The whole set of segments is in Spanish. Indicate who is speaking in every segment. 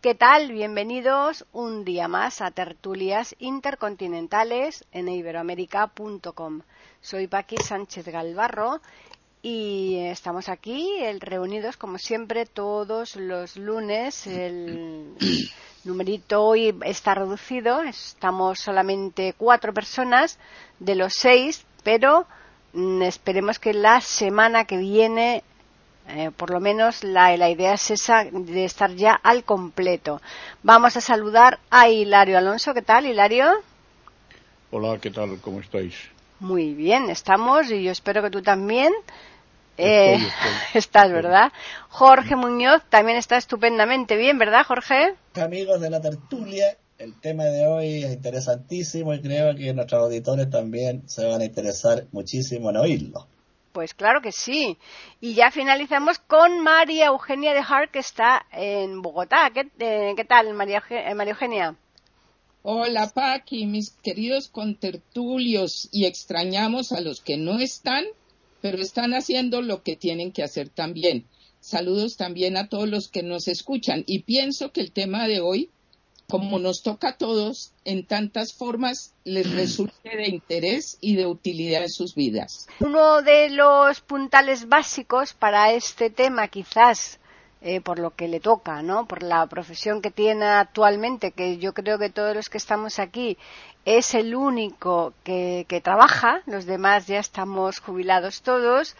Speaker 1: ¿Qué tal? Bienvenidos un día más a Tertulias Intercontinentales en iberoamérica.com. Soy Paqui Sánchez Galvarro y estamos aquí reunidos como siempre todos los lunes. El numerito hoy está reducido, estamos solamente cuatro personas de los seis, pero mm, esperemos que la semana que viene eh, por lo menos la, idea es esa de estar ya al completo. Vamos a saludar a Hilario Alonso. ¿Qué tal, Hilario?
Speaker 2: Hola, ¿qué tal? ¿Cómo estáis?
Speaker 1: Muy bien, estamos y yo espero que tú también. Eh, estás, ¿verdad? Jorge Muñoz también está estupendamente bien, ¿verdad, Jorge?
Speaker 3: Amigos de la tertulia, el tema de hoy es interesantísimo y creo que nuestros auditores también se van a interesar muchísimo en oírlo.
Speaker 1: Pues claro que sí. Y ya finalizamos con María Eugenia de Hart, que está en Bogotá. ¿Qué, eh, tal, María, eh, María Eugenia?
Speaker 4: Hola, Paqui, mis queridos contertulios, y extrañamos a los que no están, pero están haciendo lo que tienen que hacer también. Saludos también a todos los que nos escuchan. Y pienso que el tema de hoy como nos toca a todos, en tantas formas les resulte de interés y de utilidad en sus vidas.
Speaker 1: Uno de los puntales básicos para este tema, quizás eh, por lo que le toca, ¿no? Por la profesión que tiene actualmente, que yo creo que todos los que estamos aquí es el único que, que trabaja, los demás ya estamos jubilados todos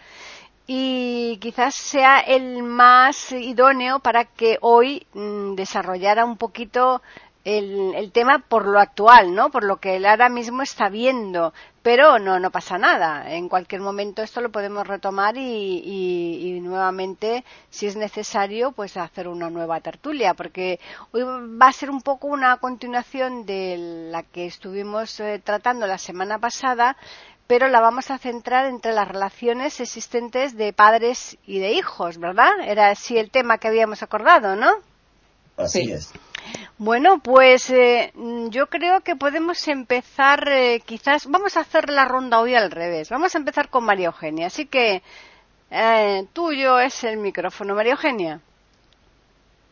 Speaker 1: y quizás sea el más idóneo para que hoy mm, desarrollara un poquito el, tema por lo actual, ¿no? Por lo que él ahora mismo está viendo. Pero no, no pasa nada. En cualquier momento esto lo podemos retomar y, nuevamente, si es necesario, pues hacer una nueva tertulia, porque hoy va a ser un poco una continuación de la que estuvimos eh, tratando la semana pasada, pero la vamos a centrar entre las relaciones existentes de padres y de hijos, ¿verdad? Era así el tema que habíamos acordado, ¿no?
Speaker 3: Así es.
Speaker 1: Bueno, pues eh, yo creo que podemos empezar, eh, quizás, vamos a hacer la ronda hoy al revés. Vamos a empezar con María Eugenia. Así que eh, tuyo es el micrófono, María Eugenia.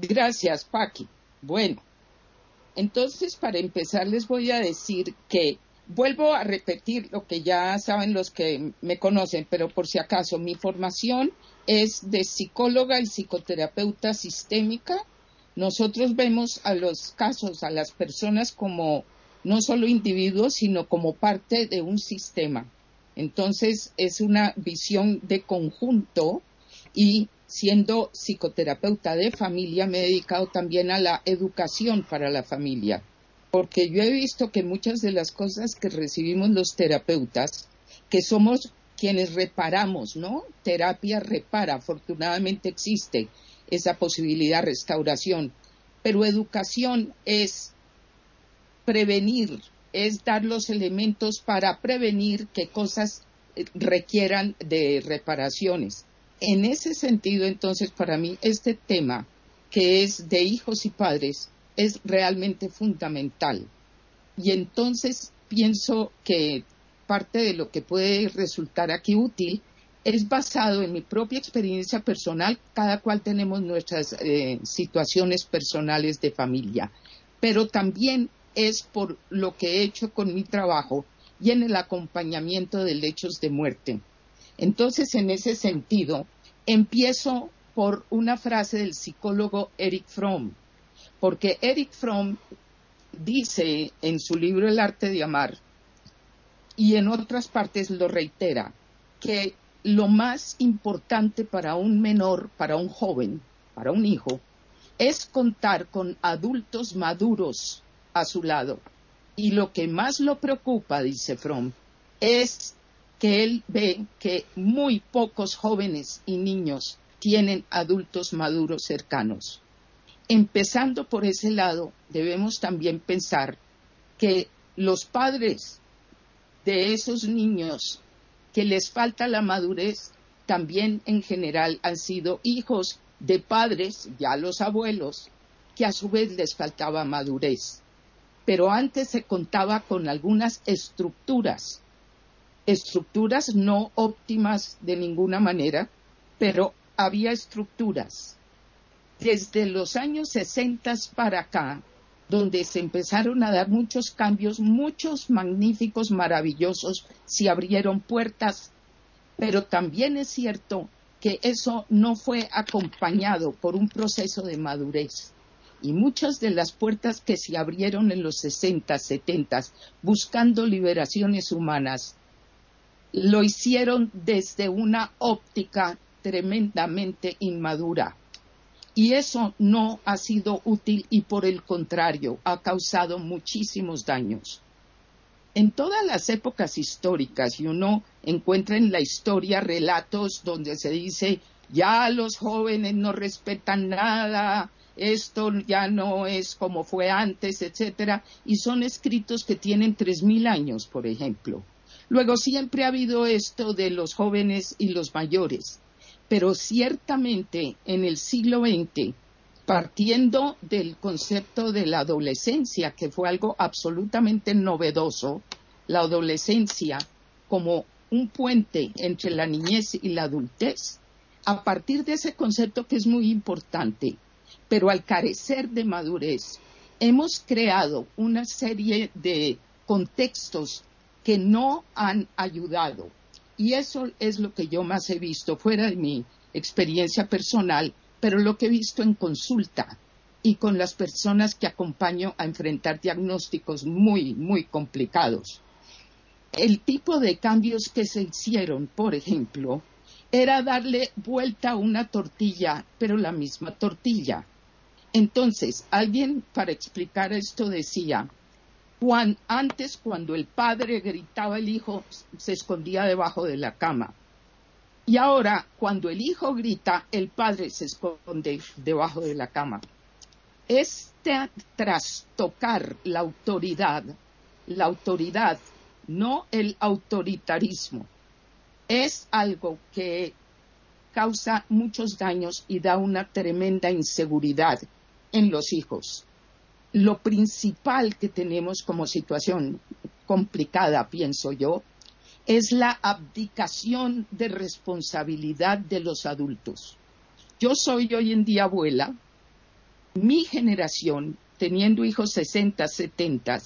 Speaker 4: Gracias, Paqui. Bueno, entonces para empezar les voy a decir que vuelvo a repetir lo que ya saben los que me conocen, pero por si acaso, mi formación es de psicóloga y psicoterapeuta sistémica. Nosotros vemos a los casos, a las personas como no solo individuos, sino como parte de un sistema. Entonces es una visión de conjunto y siendo psicoterapeuta de familia me he dedicado también a la educación para la familia porque yo he visto que muchas de las cosas que recibimos los terapeutas, que somos quienes reparamos, ¿no? Terapia repara, afortunadamente existe esa posibilidad, restauración, pero educación es prevenir, es dar los elementos para prevenir que cosas eh, requieran de reparaciones. En ese sentido, entonces, para mí, este tema, que es de hijos y padres, es realmente fundamental. Y entonces pienso que parte de lo que puede resultar aquí útil es basado en mi propia experiencia personal, cada cual tenemos nuestras eh, situaciones personales de familia, pero también es por lo que he hecho con mi trabajo y en el acompañamiento de hechos de muerte. Entonces, en ese sentido, empiezo por una frase del psicólogo Eric Fromm, porque Eric Fromm dice en su libro El arte de amar, y en otras partes lo reitera, que lo más importante para un menor, para un joven, para un hijo, es contar con adultos maduros a su lado. Y lo que más lo preocupa, dice Fromm, es que él ve que muy pocos jóvenes y niños tienen adultos maduros cercanos. Empezando por ese lado, debemos también pensar que los padres de esos niños que les falta la madurez también en general han sido hijos de padres, ya los abuelos, que a su vez les faltaba madurez. Pero antes se contaba con algunas estructuras, estructuras no óptimas de ninguna manera, pero había estructuras. Desde los años 60 para acá, donde se empezaron a dar muchos cambios, muchos magníficos, maravillosos, se abrieron puertas, pero también es cierto que eso no fue acompañado por un proceso de madurez. Y muchas de las puertas que se abrieron en los 60, 70, buscando liberaciones humanas, lo hicieron desde una óptica tremendamente inmadura. Y eso no ha sido útil y por el contrario ha causado muchísimos daños. En todas las épocas históricas, y uno encuentra en la historia relatos donde se dice ya los jóvenes no respetan nada, esto ya no es como fue antes, etcétera, y son escritos que tienen tres mil años, por ejemplo. Luego siempre ha habido esto de los jóvenes y los mayores pero ciertamente en el siglo XX, partiendo del concepto de la adolescencia, que fue algo absolutamente novedoso, la adolescencia como un puente entre la niñez y la adultez, a partir de ese concepto que es muy importante, pero al carecer de madurez, hemos creado una serie de contextos que no han ayudado y eso es lo que yo más he visto fuera de mi experiencia personal, pero lo que he visto en consulta y con las personas que acompaño a enfrentar diagnósticos muy, muy complicados. El tipo de cambios que se hicieron, por ejemplo, era darle vuelta a una tortilla, pero la misma tortilla. Entonces, alguien para explicar esto decía, antes, cuando el padre gritaba, el hijo se escondía debajo de la cama. Y ahora, cuando el hijo grita, el padre se esconde debajo de la cama. Este trastocar la autoridad, la autoridad, no el autoritarismo, es algo que causa muchos daños y da una tremenda inseguridad en los hijos lo principal que tenemos como situación complicada, pienso yo, es la abdicación de responsabilidad de los adultos. Yo soy hoy en día abuela, mi generación, teniendo hijos 60, 70,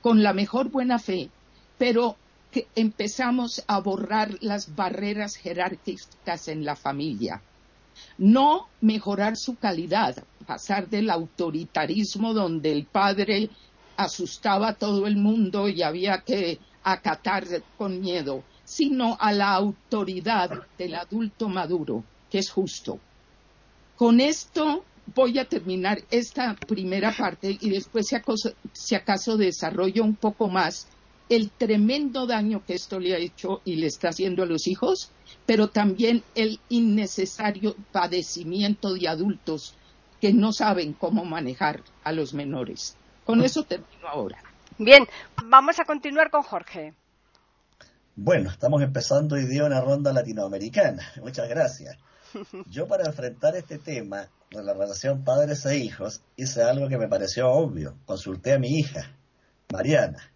Speaker 4: con la mejor buena fe, pero que empezamos a borrar las barreras jerárquicas en la familia no mejorar su calidad, pasar del autoritarismo donde el padre asustaba a todo el mundo y había que acatar con miedo, sino a la autoridad del adulto maduro, que es justo. Con esto voy a terminar esta primera parte y después, si acaso, si acaso desarrollo un poco más el tremendo daño que esto le ha hecho y le está haciendo a los hijos pero también el innecesario padecimiento de adultos que no saben cómo manejar a los menores. Con eso termino ahora.
Speaker 1: Bien, vamos a continuar con Jorge.
Speaker 3: Bueno, estamos empezando hoy día una ronda latinoamericana. Muchas gracias. Yo para enfrentar este tema de la relación padres e hijos hice algo que me pareció obvio. Consulté a mi hija, Mariana.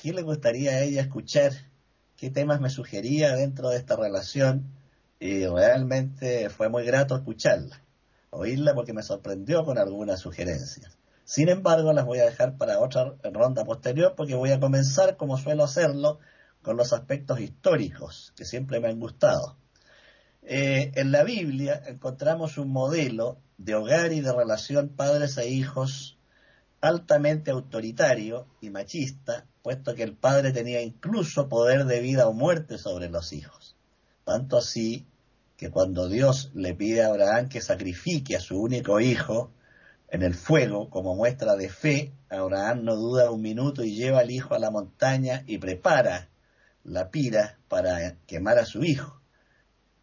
Speaker 3: ¿Qué le gustaría a ella escuchar qué temas me sugería dentro de esta relación y realmente fue muy grato escucharla, oírla porque me sorprendió con algunas sugerencias. Sin embargo, las voy a dejar para otra ronda posterior porque voy a comenzar, como suelo hacerlo, con los aspectos históricos que siempre me han gustado. Eh, en la Biblia encontramos un modelo de hogar y de relación padres e hijos altamente autoritario y machista, puesto que el padre tenía incluso poder de vida o muerte sobre los hijos. Tanto así que cuando Dios le pide a Abraham que sacrifique a su único hijo en el fuego como muestra de fe, Abraham no duda un minuto y lleva al hijo a la montaña y prepara la pira para quemar a su hijo,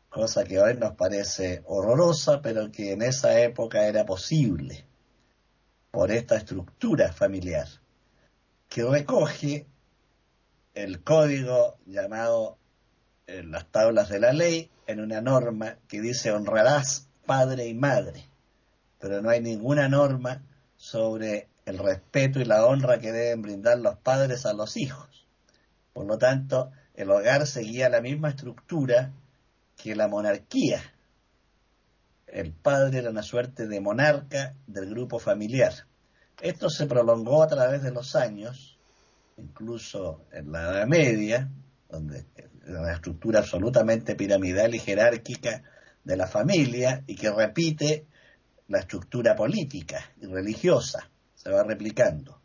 Speaker 3: cosa que hoy nos parece horrorosa, pero que en esa época era posible por esta estructura familiar. Que recoge el código llamado en eh, las tablas de la ley en una norma que dice honrarás padre y madre, pero no hay ninguna norma sobre el respeto y la honra que deben brindar los padres a los hijos. Por lo tanto, el hogar seguía la misma estructura que la monarquía. El padre era una suerte de monarca del grupo familiar. Esto se prolongó a través de los años, incluso en la Edad Media, donde una estructura absolutamente piramidal y jerárquica de la familia y que repite la estructura política y religiosa, se va replicando.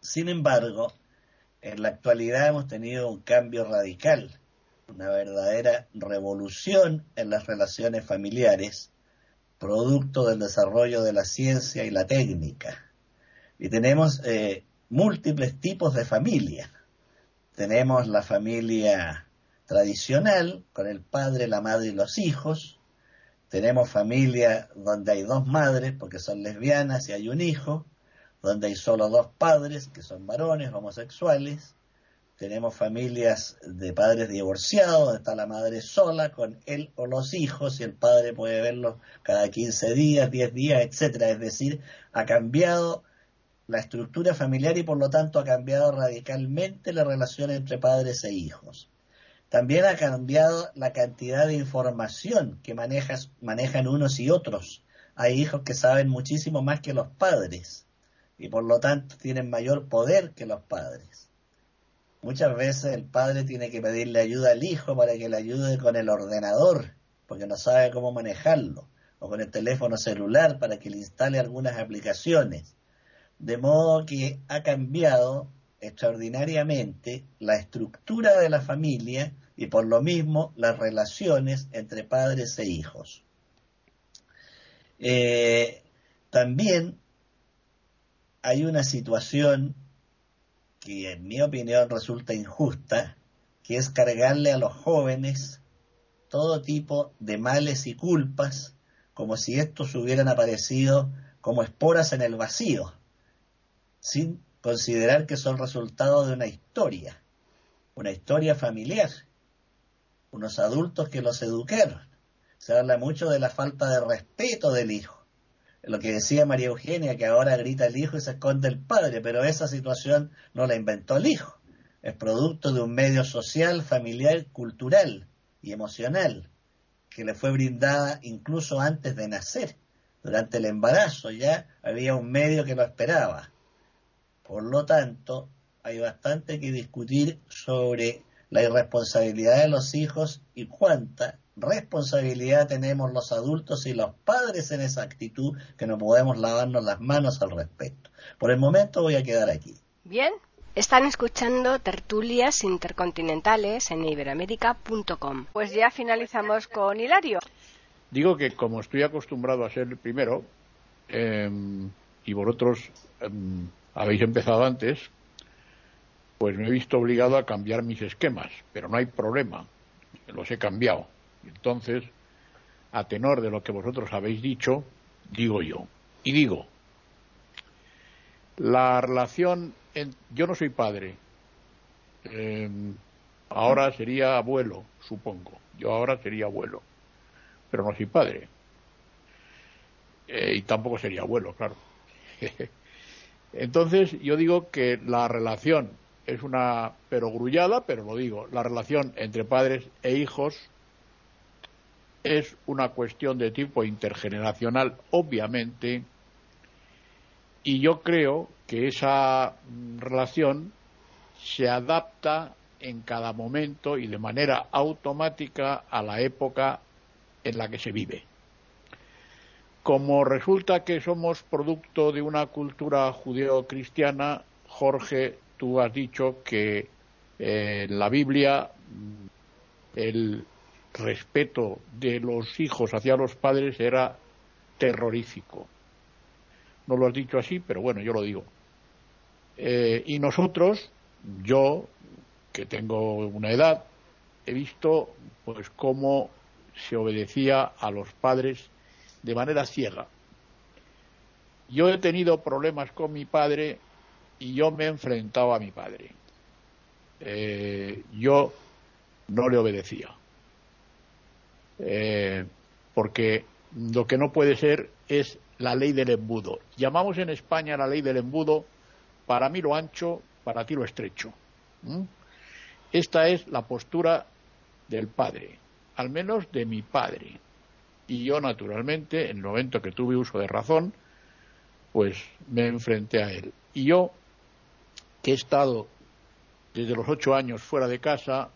Speaker 3: Sin embargo, en la actualidad hemos tenido un cambio radical, una verdadera revolución en las relaciones familiares, producto del desarrollo de la ciencia y la técnica. Y tenemos eh, múltiples tipos de familia. Tenemos la familia tradicional, con el padre, la madre y los hijos. Tenemos familia donde hay dos madres, porque son lesbianas y hay un hijo donde hay solo dos padres, que son varones homosexuales. Tenemos familias de padres divorciados, donde está la madre sola con él o los hijos y el padre puede verlos cada 15 días, 10 días, etcétera. Es decir, ha cambiado la estructura familiar y por lo tanto ha cambiado radicalmente la relación entre padres e hijos. También ha cambiado la cantidad de información que manejan unos y otros. Hay hijos que saben muchísimo más que los padres y por lo tanto tienen mayor poder que los padres. Muchas veces el padre tiene que pedirle ayuda al hijo para que le ayude con el ordenador, porque no sabe cómo manejarlo, o con el teléfono celular para que le instale algunas aplicaciones. De modo que ha cambiado extraordinariamente la estructura de la familia y por lo mismo las relaciones entre padres e hijos. Eh, también hay una situación que en mi opinión resulta injusta, que es cargarle a los jóvenes todo tipo de males y culpas, como si estos hubieran aparecido como esporas en el vacío, sin considerar que son resultado de una historia, una historia familiar, unos adultos que los educaron. Se habla mucho de la falta de respeto del hijo lo que decía María Eugenia, que ahora grita el hijo y se esconde el padre, pero esa situación no la inventó el hijo. Es producto de un medio social, familiar, cultural y emocional que le fue brindada incluso antes de nacer. Durante el embarazo ya había un medio que lo esperaba. Por lo tanto, hay bastante que discutir sobre la irresponsabilidad de los hijos y cuánta responsabilidad tenemos los adultos y los padres en esa actitud que no podemos lavarnos las manos al respecto. Por el momento voy a quedar aquí.
Speaker 1: Bien, están escuchando tertulias intercontinentales en iberamérica.com. Pues ya finalizamos con Hilario.
Speaker 2: Digo que como estoy acostumbrado a ser el primero, em, y vosotros em, habéis empezado antes, pues me he visto obligado a cambiar mis esquemas, pero no hay problema, los he cambiado. Entonces, a tenor de lo que vosotros habéis dicho, digo yo. Y digo, la relación, yo no soy padre, em, ahora sería abuelo, supongo, yo ahora sería abuelo, pero no soy padre. Eh, y tampoco sería abuelo, claro. Entonces, yo digo que la relación es una perogrullada, pero lo digo, la relación entre padres e hijos es una cuestión de tipo intergeneracional, obviamente, y yo creo que esa relación se adapta en cada momento y de manera automática a la época en la que se vive. Como resulta que somos producto de una cultura judeo-cristiana, Jorge, tú has dicho que eh, en la Biblia el respeto de los hijos hacia los padres era terrorífico. No lo has dicho así, pero bueno, yo lo digo. Eh, y nosotros, yo, que tengo una edad, he visto pues cómo se obedecía a los padres de manera ciega. Yo he tenido problemas con mi padre y yo me he enfrentado a mi padre. Eh, yo no le obedecía. Eh, porque lo que no puede ser es la ley del embudo. Llamamos en España la ley del embudo para mí lo ancho, para ti lo estrecho. Esta es la postura del padre, al menos de mi padre. Y yo, naturalmente, en el momento que tuve uso de razón, pues me enfrenté a él. Y yo, que he estado desde los ocho años fuera de casa,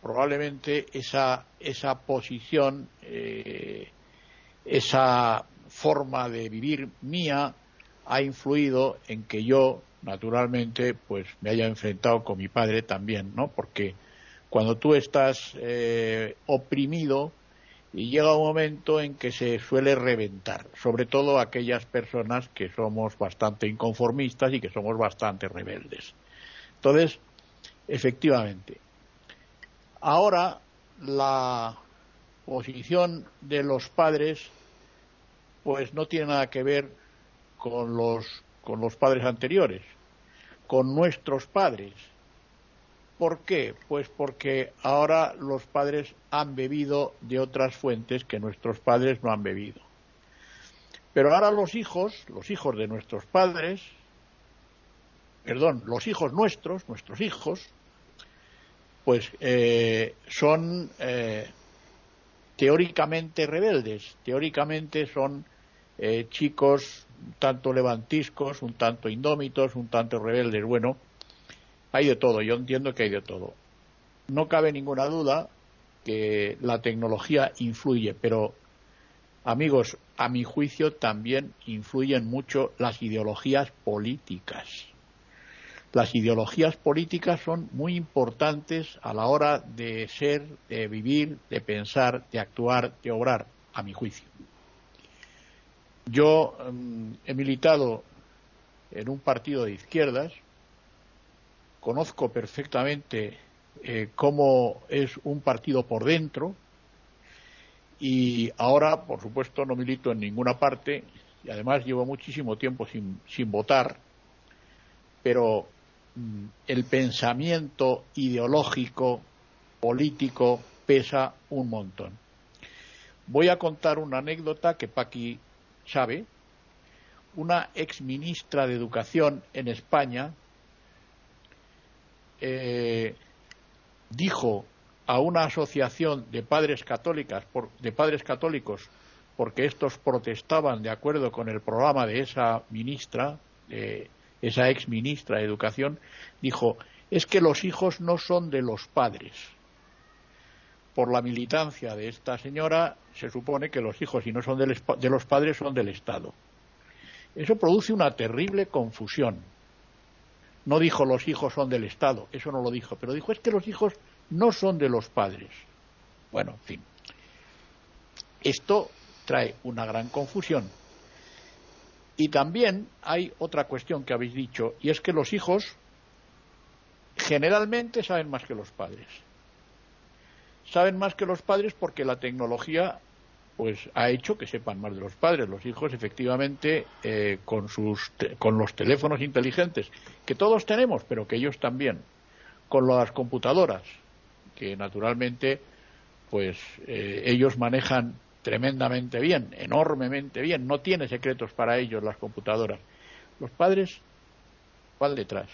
Speaker 2: probablemente esa, esa posición, eh, esa forma de vivir mía ha influido en que yo, naturalmente, pues me haya enfrentado con mi padre también, ¿no? Porque cuando tú estás eh, oprimido y llega un momento en que se suele reventar, sobre todo aquellas personas que somos bastante inconformistas y que somos bastante rebeldes. Entonces, efectivamente, ahora la posición de los padres pues no tiene nada que ver con los, con los padres anteriores, con nuestros padres. ¿Por qué? Pues porque ahora los padres han bebido de otras fuentes que nuestros padres no han bebido. Pero ahora los hijos, los hijos de nuestros padres, perdón, los hijos nuestros, nuestros hijos, pues eh, son eh, teóricamente rebeldes, teóricamente son eh, chicos un tanto levantiscos, un tanto indómitos, un tanto rebeldes. Bueno, hay de todo, yo entiendo que hay de todo. No cabe ninguna duda que la tecnología influye, pero amigos, a mi juicio también influyen mucho las ideologías políticas. Las ideologías políticas son muy importantes a la hora de ser, de vivir, de pensar, de actuar, de obrar, a mi juicio. Yo em, he militado en un partido de izquierdas, conozco perfectamente eh, cómo es un partido por dentro y ahora, por supuesto, no milito en ninguna parte y además llevo muchísimo tiempo sin, votar, pero mm, el pensamiento ideológico, político, pesa un montón. Voy a contar una anécdota que Paqui sabe, una ex ministra de Educación en España eh, dijo a una asociación de padres católicas de padres católicos porque estos protestaban de acuerdo con el programa de esa ministra de esa ex ministra de educación dijo es que los hijos no son de los padres por la militancia de esta señora, se supone que los hijos, si no son de los padres, son del Estado. Eso produce una terrible confusión. No dijo los hijos son del Estado, eso no lo dijo, pero dijo es que los hijos no son de los padres. Bueno, en fin. Esto trae una gran confusión. Y también hay otra cuestión que habéis dicho, y es que los hijos generalmente saben más que los padres saben más que los padres porque la tecnología pues ha hecho que sepan más de los padres. Los hijos, efectivamente, eh, con, sus con los teléfonos inteligentes, que todos tenemos, pero que ellos también, con las computadoras, que naturalmente, pues eh, ellos manejan tremendamente bien, enormemente bien. No tiene secretos para ellos las computadoras. Los padres, ¿cuál detrás?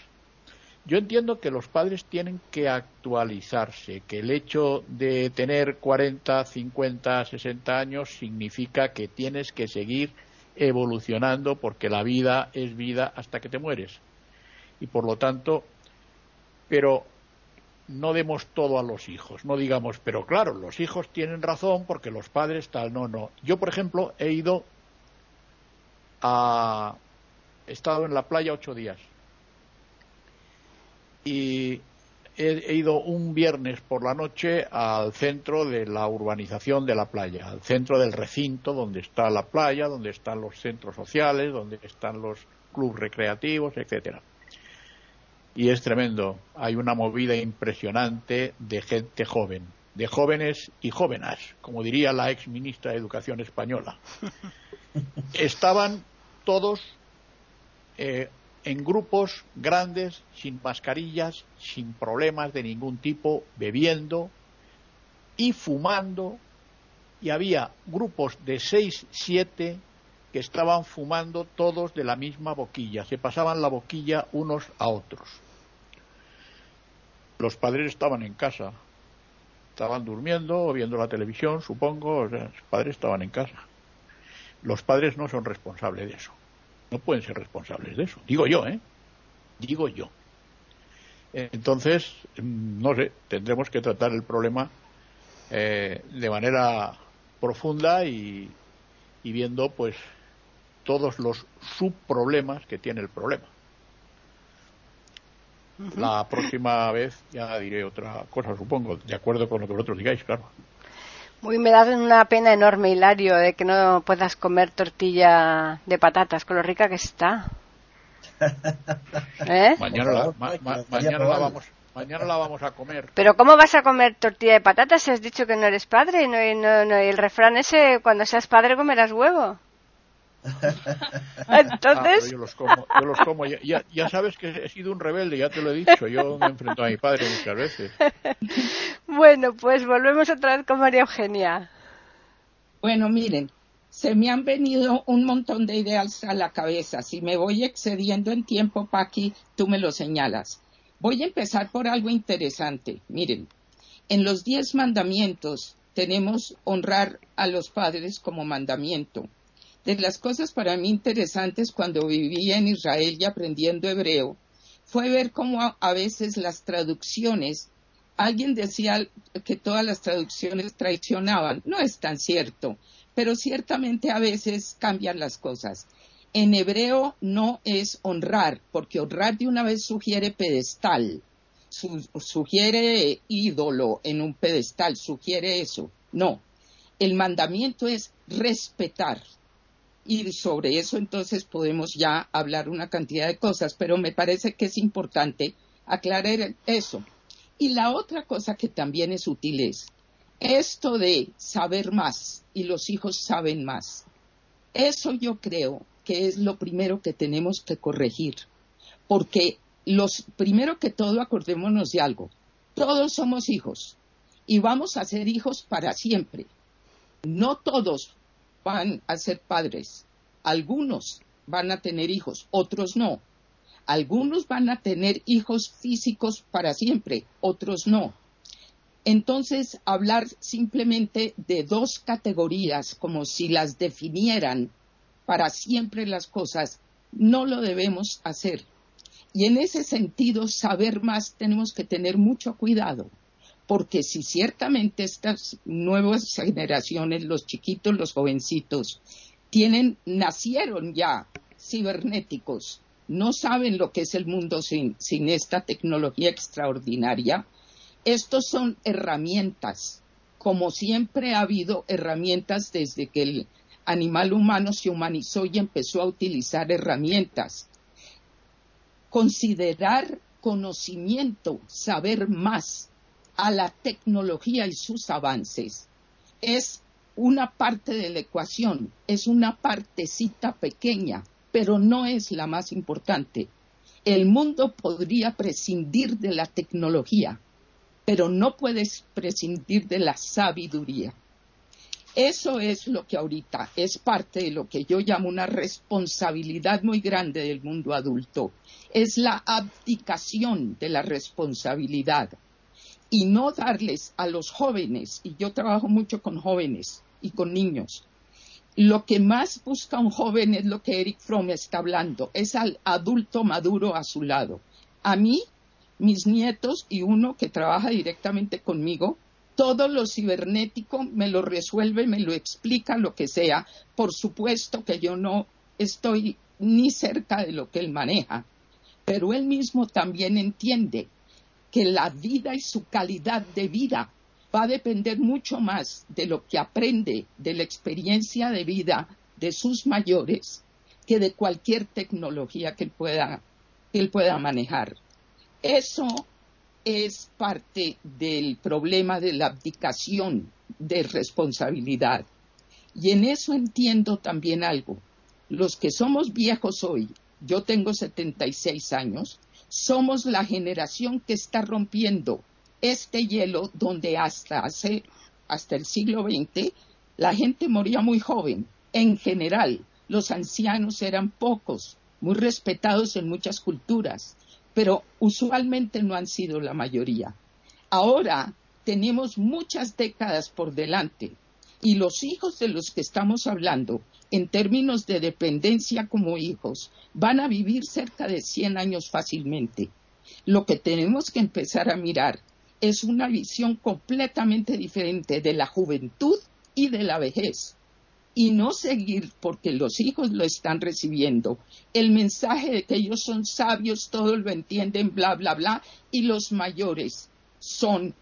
Speaker 2: Yo entiendo que los padres tienen que actualizarse, que el hecho de tener 40, 50, 60 años significa que tienes que seguir evolucionando porque la vida es vida hasta que te mueres. Y por lo tanto, pero no demos todo a los hijos, no digamos, pero claro, los hijos tienen razón porque los padres tal, no, no. Yo, por ejemplo, he ido a... he estado en la playa ocho días y he, ido un viernes por la noche al centro de la urbanización de la playa, al centro del recinto donde está la playa, donde están los centros sociales, donde están los clubes recreativos, etcétera. Y es tremendo. Hay una movida impresionante de gente joven, de jóvenes y jóvenes, como diría la ex ministra de Educación española. Estaban todos eh, en grupos grandes, sin mascarillas, sin problemas de ningún tipo, bebiendo y fumando. Y había grupos de seis, siete que estaban fumando todos de la misma boquilla, se pasaban la boquilla unos a otros. Los padres estaban en casa, estaban durmiendo o viendo la televisión, supongo, los padres estaban en casa. Los padres no son responsables de eso. No pueden ser responsables de eso. Digo yo, ¿eh? Digo yo. Entonces, mm, no sé, tendremos que tratar el problema eh, de manera profunda y, y viendo, pues, todos los subproblemas que tiene el problema. La próxima vez ya diré otra cosa, supongo, de acuerdo con lo que vosotros digáis, claro.
Speaker 1: Muy, me da una pena enorme, Hilario, de que no puedas comer tortilla de patatas con lo rica que está.
Speaker 2: ¿Eh? Mañana, la, mañana, la vamos, mañana la vamos a comer.
Speaker 1: Pero ¿cómo vas a comer tortilla de patatas si has dicho que no eres padre? No, no, no, el refrán ese, cuando seas padre comerás huevo. Entonces.
Speaker 2: Ah, yo los como, yo los como. Ya, ya, sabes que he sido un rebelde, ya te lo he dicho. Yo me enfrento a mi padre muchas veces.
Speaker 1: Bueno, pues volvemos otra vez con María Eugenia.
Speaker 4: Bueno, miren, se me han venido un montón de ideas a la cabeza. Si me voy excediendo en tiempo, Paqui, tú me lo señalas. Voy a empezar por algo interesante. Miren, en los diez mandamientos tenemos honrar a los padres como mandamiento de las cosas para mí interesantes cuando vivía en Israel y aprendiendo hebreo fue ver cómo a, veces las traducciones, alguien decía que todas las traducciones traicionaban, no es tan cierto, pero ciertamente a veces cambian las cosas. En hebreo no es honrar, porque honrar de una vez sugiere pedestal, sugiere ídolo en un pedestal, sugiere eso. No, el mandamiento es respetar y sobre eso entonces podemos ya hablar una cantidad de cosas, pero me parece que es importante aclarar eso. Y la otra cosa que también es útil es esto de saber más y los hijos saben más. Eso yo creo que es lo primero que tenemos que corregir, porque los primero que todo acordémonos de algo. Todos somos hijos y vamos a ser hijos para siempre. No todos van a ser padres. Algunos van a tener hijos, otros no. Algunos van a tener hijos físicos para siempre, otros no. Entonces, hablar simplemente de dos categorías, como si las definieran para siempre las cosas, no lo debemos hacer. Y en ese sentido, saber más tenemos que tener mucho cuidado, porque si ciertamente estas nuevas generaciones, los chiquitos, los jovencitos, tienen, nacieron ya cibernéticos, no saben lo que es el mundo sin, esta tecnología extraordinaria. Estos son herramientas, como siempre ha habido herramientas desde que el animal humano se humanizó y empezó a utilizar herramientas. Considerar conocimiento, saber más, a la tecnología y sus avances es una parte de la ecuación, es una partecita pequeña, pero no es la más importante. El mundo podría prescindir de la tecnología, pero no puedes prescindir de la sabiduría. Eso es lo que ahorita es parte de lo que yo llamo una responsabilidad muy grande del mundo adulto. Es la abdicación de la responsabilidad y no darles a los jóvenes, y yo trabajo mucho con jóvenes y con niños, lo que más busca un joven es lo que Eric Fromm está hablando, es al adulto maduro a su lado. A mí, mis nietos y uno que trabaja directamente conmigo, todo lo cibernético me lo resuelve, me lo explica, lo que sea. Por supuesto que yo no estoy ni cerca de lo que él maneja, pero él mismo también entiende que la vida y su calidad de vida va a depender mucho más de lo que aprende de la experiencia de vida de sus mayores que de cualquier tecnología que él pueda, que él pueda manejar. Eso es parte del problema de la abdicación de responsabilidad. Y en eso entiendo también algo. Los que somos viejos hoy yo tengo 76 años, somos la generación que está rompiendo este hielo donde hasta hace, hasta el siglo XX, la gente moría muy joven. En general, los ancianos eran pocos, muy respetados en muchas culturas, pero usualmente no han sido la mayoría. Ahora tenemos muchas décadas por delante y los hijos de los que estamos hablando, en términos de dependencia como hijos, van a vivir cerca de 100 años fácilmente. Lo que tenemos que empezar a mirar es una visión completamente diferente de la juventud y de la vejez. Y no seguir, porque los hijos lo están recibiendo, el mensaje de que ellos son sabios, todos lo entienden, bla, bla, bla, y los mayores son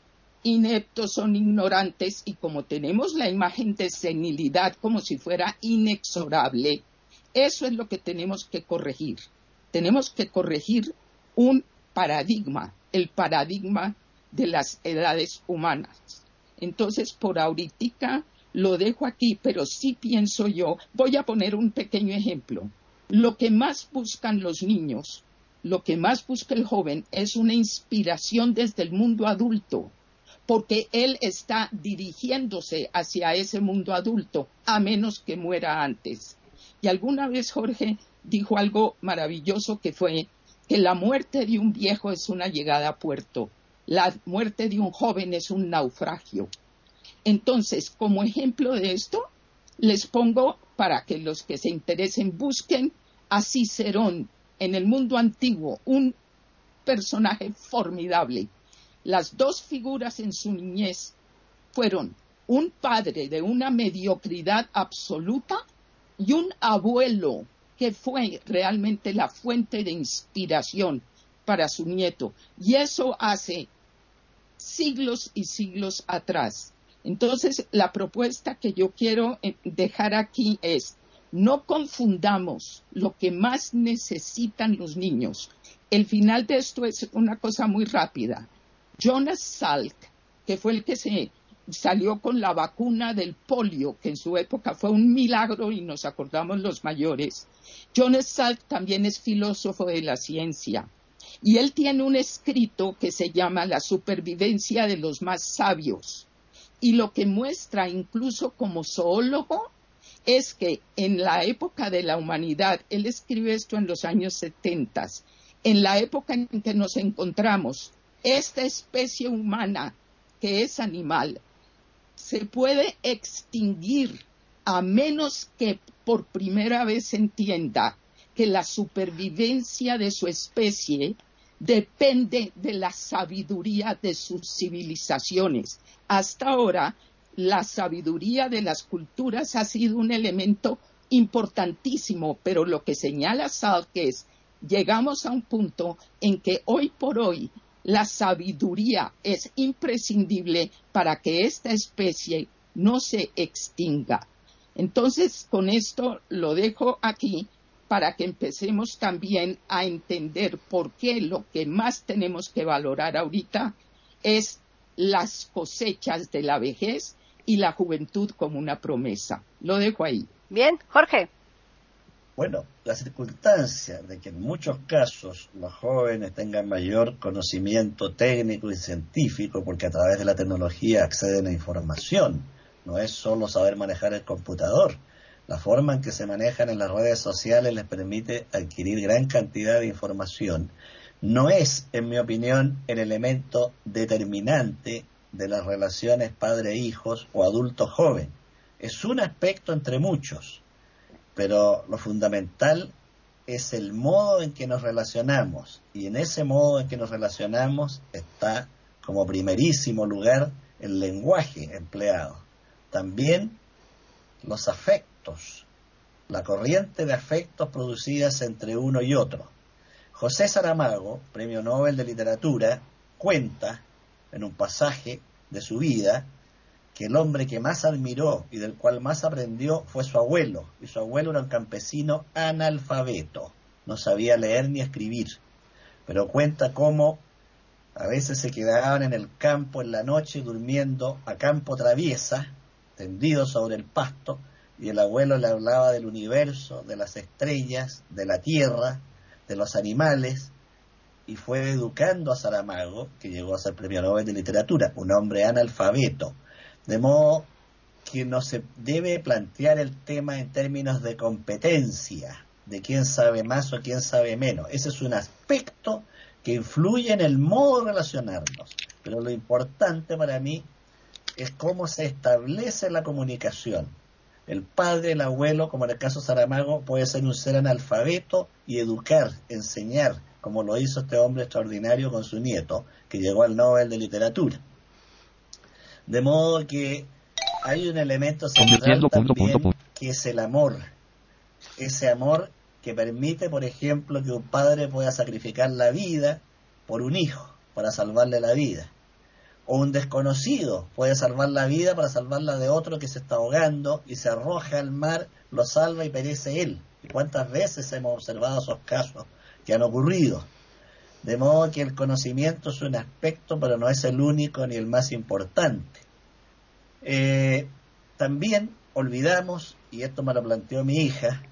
Speaker 4: ineptos, son ignorantes y como tenemos la imagen de senilidad como si fuera inexorable, eso es lo que tenemos que corregir. Tenemos que corregir un paradigma, el paradigma de las edades humanas. Entonces, por ahorita lo dejo aquí, pero sí pienso yo, voy a poner un pequeño ejemplo. Lo que más buscan los niños, lo que más busca el joven es una inspiración desde el mundo adulto, porque él está dirigiéndose hacia ese mundo adulto, a menos que muera antes. Y alguna vez Jorge dijo algo maravilloso que fue que la muerte de un viejo es una llegada a puerto, la muerte de un joven es un naufragio. Entonces, como ejemplo de esto, les pongo para que los que se interesen busquen a Cicerón en el mundo antiguo, un personaje formidable las dos figuras en su niñez fueron un padre de una mediocridad absoluta y un abuelo que fue realmente la fuente de inspiración para su nieto. Y eso hace siglos y siglos atrás. Entonces, la propuesta que yo quiero eh, dejar aquí es, no confundamos lo que más necesitan los niños. El final de esto es una cosa muy rápida. Jonas Salk, que fue el que se salió con la vacuna del polio, que en su época fue un milagro y nos acordamos los mayores. Jonas Salk también es filósofo de la ciencia y él tiene un escrito que se llama La supervivencia de los más sabios. Y lo que muestra incluso como zoólogo es que en la época de la humanidad, él escribe esto en los años 70, en la época en que nos encontramos, esta especie humana que es animal se puede extinguir a menos que por primera vez entienda que la supervivencia de su especie depende de la sabiduría de sus civilizaciones. Hasta ahora, la sabiduría de las culturas ha sido un elemento importantísimo, pero lo que señala Salk es, llegamos a un punto en que hoy por hoy la sabiduría es imprescindible para que esta especie no se extinga. Entonces, con esto lo dejo aquí para que empecemos también a entender por qué lo que más tenemos que valorar ahorita es las cosechas de la vejez y la juventud como una promesa. Lo dejo ahí.
Speaker 1: Bien, Jorge.
Speaker 3: Bueno, la circunstancia de que en muchos casos los jóvenes tengan mayor conocimiento técnico y científico, porque a través de la tecnología acceden a información, no es solo saber manejar el computador. La forma en que se manejan en las redes sociales les permite adquirir gran cantidad de información. No es, en mi opinión, el elemento determinante de las relaciones padre-hijos o adulto-joven. Es un aspecto entre muchos pero lo fundamental es el modo en que nos relacionamos y en ese modo en que nos relacionamos está como primerísimo lugar el lenguaje empleado. También los afectos, la corriente de afectos producidas entre uno y otro. José Saramago, Premio Nobel de Literatura, cuenta en un pasaje de su vida que el hombre que más admiró y del cual más aprendió fue su abuelo, y su abuelo era un campesino analfabeto, no sabía leer ni escribir, pero cuenta cómo a veces se quedaban en el campo en la noche durmiendo a campo traviesa, tendidos sobre el pasto, y el abuelo le hablaba del universo, de las estrellas, de la tierra, de los animales, y fue educando a Saramago, que llegó a ser premio Nobel de Literatura, un hombre analfabeto. De modo que no se debe plantear el tema en términos de competencia, de quién sabe más o quién sabe menos. Ese es un aspecto que influye en el modo de relacionarnos. Pero lo importante para mí es cómo se establece la comunicación. El padre, el abuelo, como en el caso de Saramago, puede ser un ser analfabeto y educar, enseñar, como lo hizo este hombre extraordinario con su nieto, que llegó al Nobel de Literatura. De modo que hay un elemento central también, que es el amor. Ese amor que permite, por ejemplo, que un padre pueda sacrificar la vida por un hijo, para salvarle la vida. O un desconocido puede salvar la vida para salvarla de otro que se está ahogando y se arroja al mar, lo salva y perece él. ¿Y cuántas veces hemos observado esos casos que han ocurrido? De modo que el conocimiento es un aspecto, pero no es el único ni el más importante. Eh, también olvidamos, y esto me lo planteó mi hija,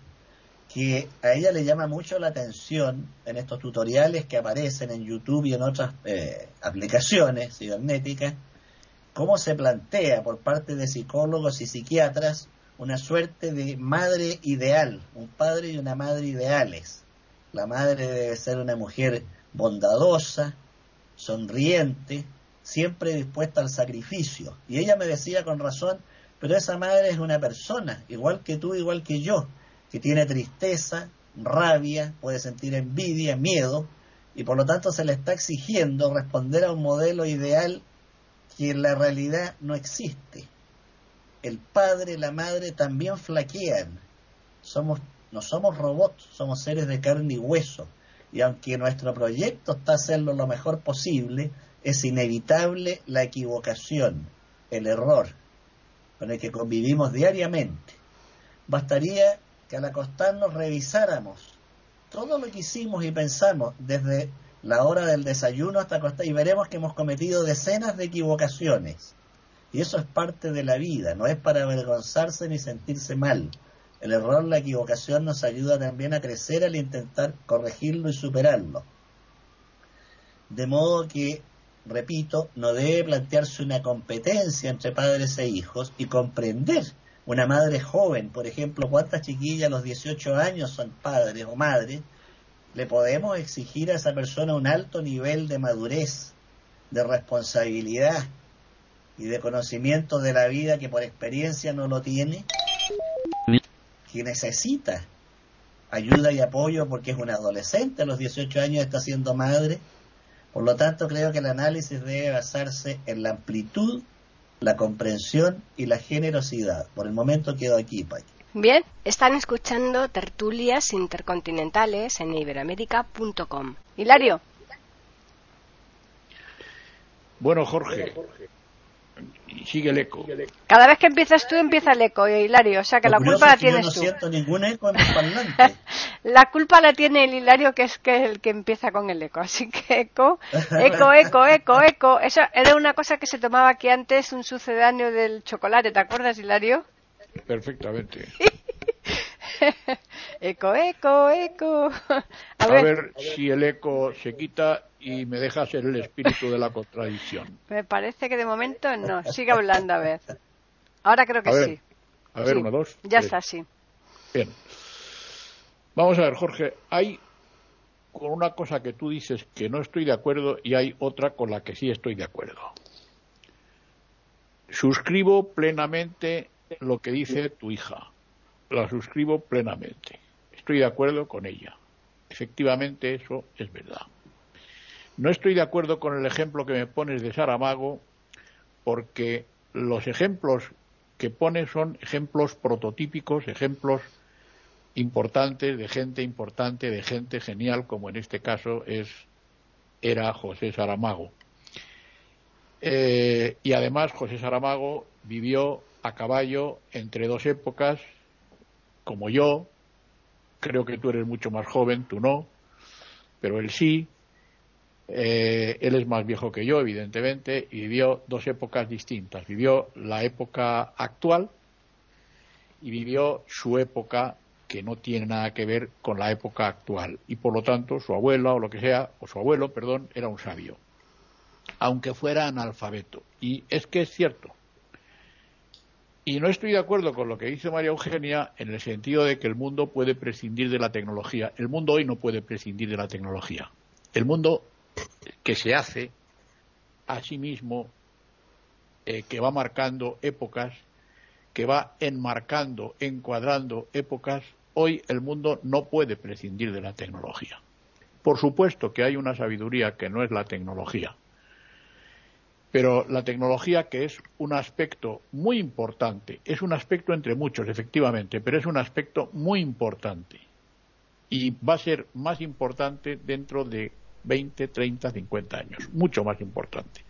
Speaker 3: que a ella le llama mucho la atención en estos tutoriales que aparecen en YouTube y en otras eh, aplicaciones cibernéticas, cómo se plantea por parte de psicólogos y psiquiatras una suerte de madre ideal, un padre y una madre ideales. La madre debe ser una mujer bondadosa, sonriente, siempre dispuesta al sacrificio. Y ella me decía con razón, pero esa madre es una persona, igual que tú, igual que yo, que tiene tristeza, rabia, puede sentir envidia, miedo, y por lo tanto se le está exigiendo responder a un modelo ideal que en la realidad no existe. El padre y la madre también flaquean. Somos, no somos robots, somos seres de carne y hueso. Y aunque nuestro proyecto está hacerlo lo mejor posible, es inevitable la equivocación, el error, con el que convivimos diariamente. Bastaría que al acostarnos revisáramos todo lo que hicimos y pensamos desde la hora del desayuno hasta acostar y veremos que hemos cometido decenas de equivocaciones. Y eso es parte de la vida, no es para avergonzarse ni sentirse mal. El error, la equivocación nos ayuda también a crecer al intentar corregirlo y superarlo. De modo que, repito, no debe plantearse una competencia entre padres e hijos y comprender una madre joven, por ejemplo, ¿cuántas chiquillas a los 18 años son padres o madres? Le podemos exigir a esa persona un alto nivel de madurez, de responsabilidad y de conocimiento de la vida que por experiencia no lo tiene, que necesita ayuda y apoyo porque es un adolescente, a los 18 años está siendo madre. Por lo tanto, creo que el análisis debe basarse en la amplitud la comprensión y la generosidad. Por el momento quedo aquí, Pai.
Speaker 1: Bien, están escuchando tertulias intercontinentales en iberamérica.com. Hilario.
Speaker 2: Bueno, Jorge, sigue el eco.
Speaker 1: Cada vez que empiezas tú, empieza el eco, Hilario. O sea que la culpa la tienes
Speaker 3: yo no
Speaker 1: tú.
Speaker 3: siento ningún eco en el
Speaker 1: la culpa la tiene el Hilario, que es que el que empieza con el eco. Así que eco, eco, eco, eco, eco. Eso era una cosa que se tomaba aquí antes, un sucedáneo del chocolate. ¿Te acuerdas, Hilario?
Speaker 2: Perfectamente.
Speaker 1: eco, eco, eco.
Speaker 2: A, ver si el eco se quita y me deja ser el espíritu de la contradicción.
Speaker 1: Me parece que de momento no. Sigue hablando, a ver. Ahora creo que
Speaker 2: A ver,
Speaker 1: sí.
Speaker 2: A ver,
Speaker 1: Sí.
Speaker 2: uno, dos.
Speaker 1: Ya
Speaker 2: tres.
Speaker 1: está, sí.
Speaker 2: Bien. Vamos a ver, Jorge, hay con una cosa que tú dices que no estoy de acuerdo y hay otra con la que sí estoy de acuerdo. Suscribo plenamente lo que dice tu hija. La suscribo plenamente. Estoy de acuerdo con ella. Efectivamente, eso es verdad. No estoy de acuerdo con el ejemplo que me pones de Saramago porque los ejemplos que pones son ejemplos prototípicos, ejemplos importantes de gente importante, de gente genial, como en este caso es era José Saramago. Eh, y además José Saramago vivió a caballo entre dos épocas, como yo. Creo que tú eres mucho más joven, tú no, pero él sí. Eh, él es más viejo que yo, evidentemente, y vivió dos épocas distintas. Vivió la época actual y vivió su época que no tiene nada que ver con la época actual y por lo tanto su abuela o lo que sea o su abuelo perdón era un sabio aunque fuera analfabeto y es que es cierto y no estoy de acuerdo con lo que dice María Eugenia en el sentido de que el mundo puede prescindir de la tecnología. El mundo hoy no puede prescindir de la tecnología. El mundo que se hace a sí mismo eh, que va marcando épocas que va enmarcando, encuadrando épocas, hoy el mundo no puede prescindir de la tecnología. Por supuesto que hay una sabiduría que no es la tecnología, pero la tecnología que es un aspecto muy importante, es un aspecto entre muchos, efectivamente, pero es un aspecto muy importante y va a ser más importante dentro de 20, 30, 50 años, mucho más importante.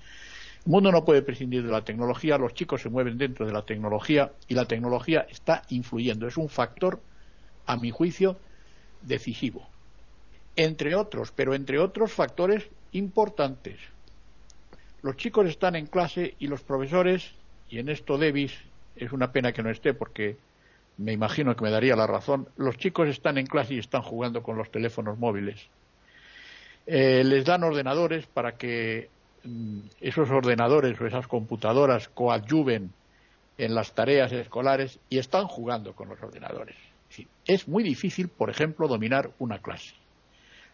Speaker 2: El mundo no puede prescindir de la tecnología, los chicos se mueven dentro de la tecnología y la tecnología está influyendo. Es un factor, a mi juicio, decisivo. Entre otros, pero entre otros factores importantes. Los chicos están en clase y los profesores, y en esto Davis es una pena que no esté porque me imagino que me daría la razón, los chicos están en clase y están jugando con los teléfonos móviles. Eh, les dan ordenadores para que Mm, esos ordenadores o esas computadoras coadyuven en las tareas escolares y están jugando con los ordenadores. Es muy difícil, por ejemplo, dominar una clase.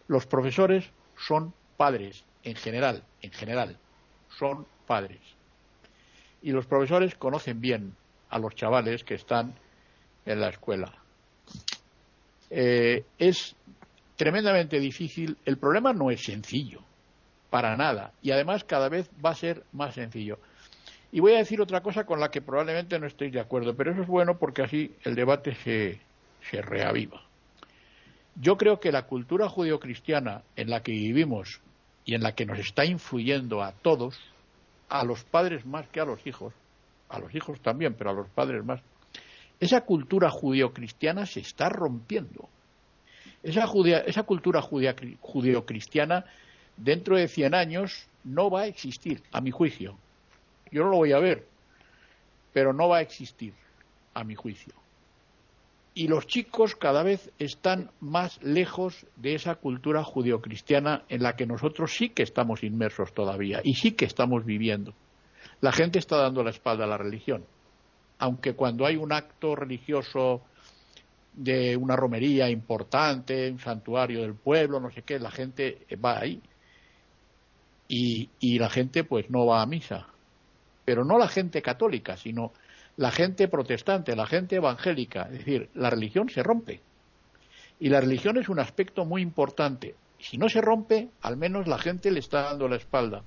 Speaker 2: Los profesores son padres, en general, en general, son padres. Y los profesores conocen bien a los chavales que están en la escuela. Eh, es tremendamente difícil. El problema no es sencillo para nada. Y además cada vez va a ser más sencillo. Y voy a decir otra cosa con la que probablemente no estéis de acuerdo, pero eso es bueno porque así el debate se, se reaviva. Yo creo que la cultura judeocristiana en la que vivimos y en la que nos está influyendo a todos, a los padres más que a los hijos, a los hijos también, pero a los padres más, esa cultura judeocristiana se está rompiendo. Esa, esa cultura judeocristiana dentro de 100 años no va a existir, a mi juicio. Yo no lo voy a ver, pero no va a existir, a mi juicio. Y los chicos cada vez están más lejos de esa cultura judeocristiana en la que nosotros sí que estamos inmersos todavía y sí que estamos viviendo. La gente está dando la espalda a la religión, aunque cuando hay un acto religioso de una romería importante, un santuario del pueblo, no sé qué, la gente va ahí y, la gente pues no va a misa. Pero no la gente católica, sino la gente protestante, la gente evangélica. Es decir, la religión se rompe. Y la religión es un aspecto muy importante. Si no se rompe, al menos la gente le está dando la espalda.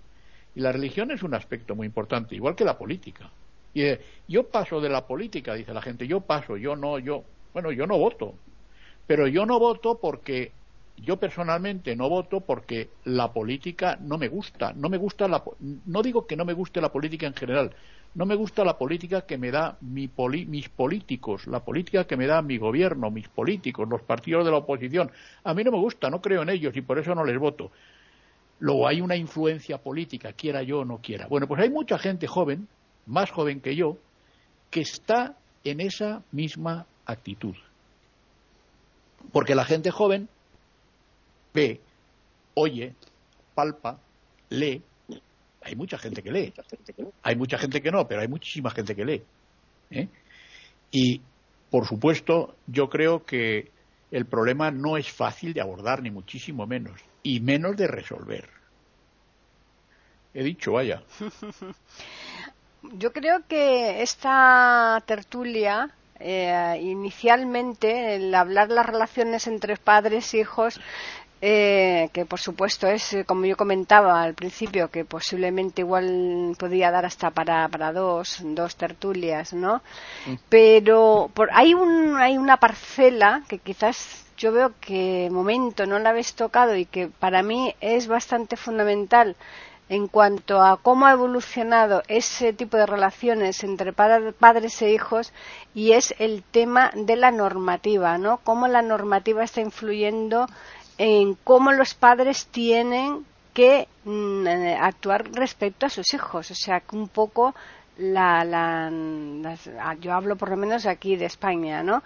Speaker 2: Y la religión es un aspecto muy importante, igual que la política. Y eh, yo paso de la política, dice la gente, yo paso, yo no, yo, bueno, yo no voto. Pero yo no voto porque yo personalmente no voto porque la política no me gusta. No me gusta la, no digo que no me guste la política en general. No me gusta la política que me da mi mis políticos, la política que me da mi gobierno, mis políticos, los partidos de la oposición. A mí no me gusta, no creo en ellos y por eso no les voto. Luego hay una influencia política, quiera yo o no quiera. Bueno, pues hay mucha gente joven, más joven que yo, que está en esa misma actitud. Porque la gente joven ve, oye, palpa, lee. Hay mucha gente que lee. Hay mucha gente que no, pero hay muchísima gente que lee. ¿eh? Y, por supuesto, yo creo que el problema no es fácil de abordar, ni muchísimo menos, y menos de resolver. He dicho, vaya.
Speaker 1: Yo creo que esta tertulia, eh, inicialmente, el hablar las relaciones entre padres e hijos, eh, que por supuesto es, eh, como yo comentaba al principio, que posiblemente igual podría dar hasta para, para dos, dos tertulias, ¿no? Mm. Pero por, hay, un, hay una parcela que quizás yo veo que momento no la habéis tocado y que para mí es bastante fundamental en cuanto a cómo ha evolucionado ese tipo de relaciones entre padres e hijos y es el tema de la normativa, ¿no? Cómo la normativa está influyendo en cómo los padres tienen que mm, eh, actuar respecto a sus hijos. O sea, que un poco la, ah, yo hablo por lo menos aquí de España, ¿no?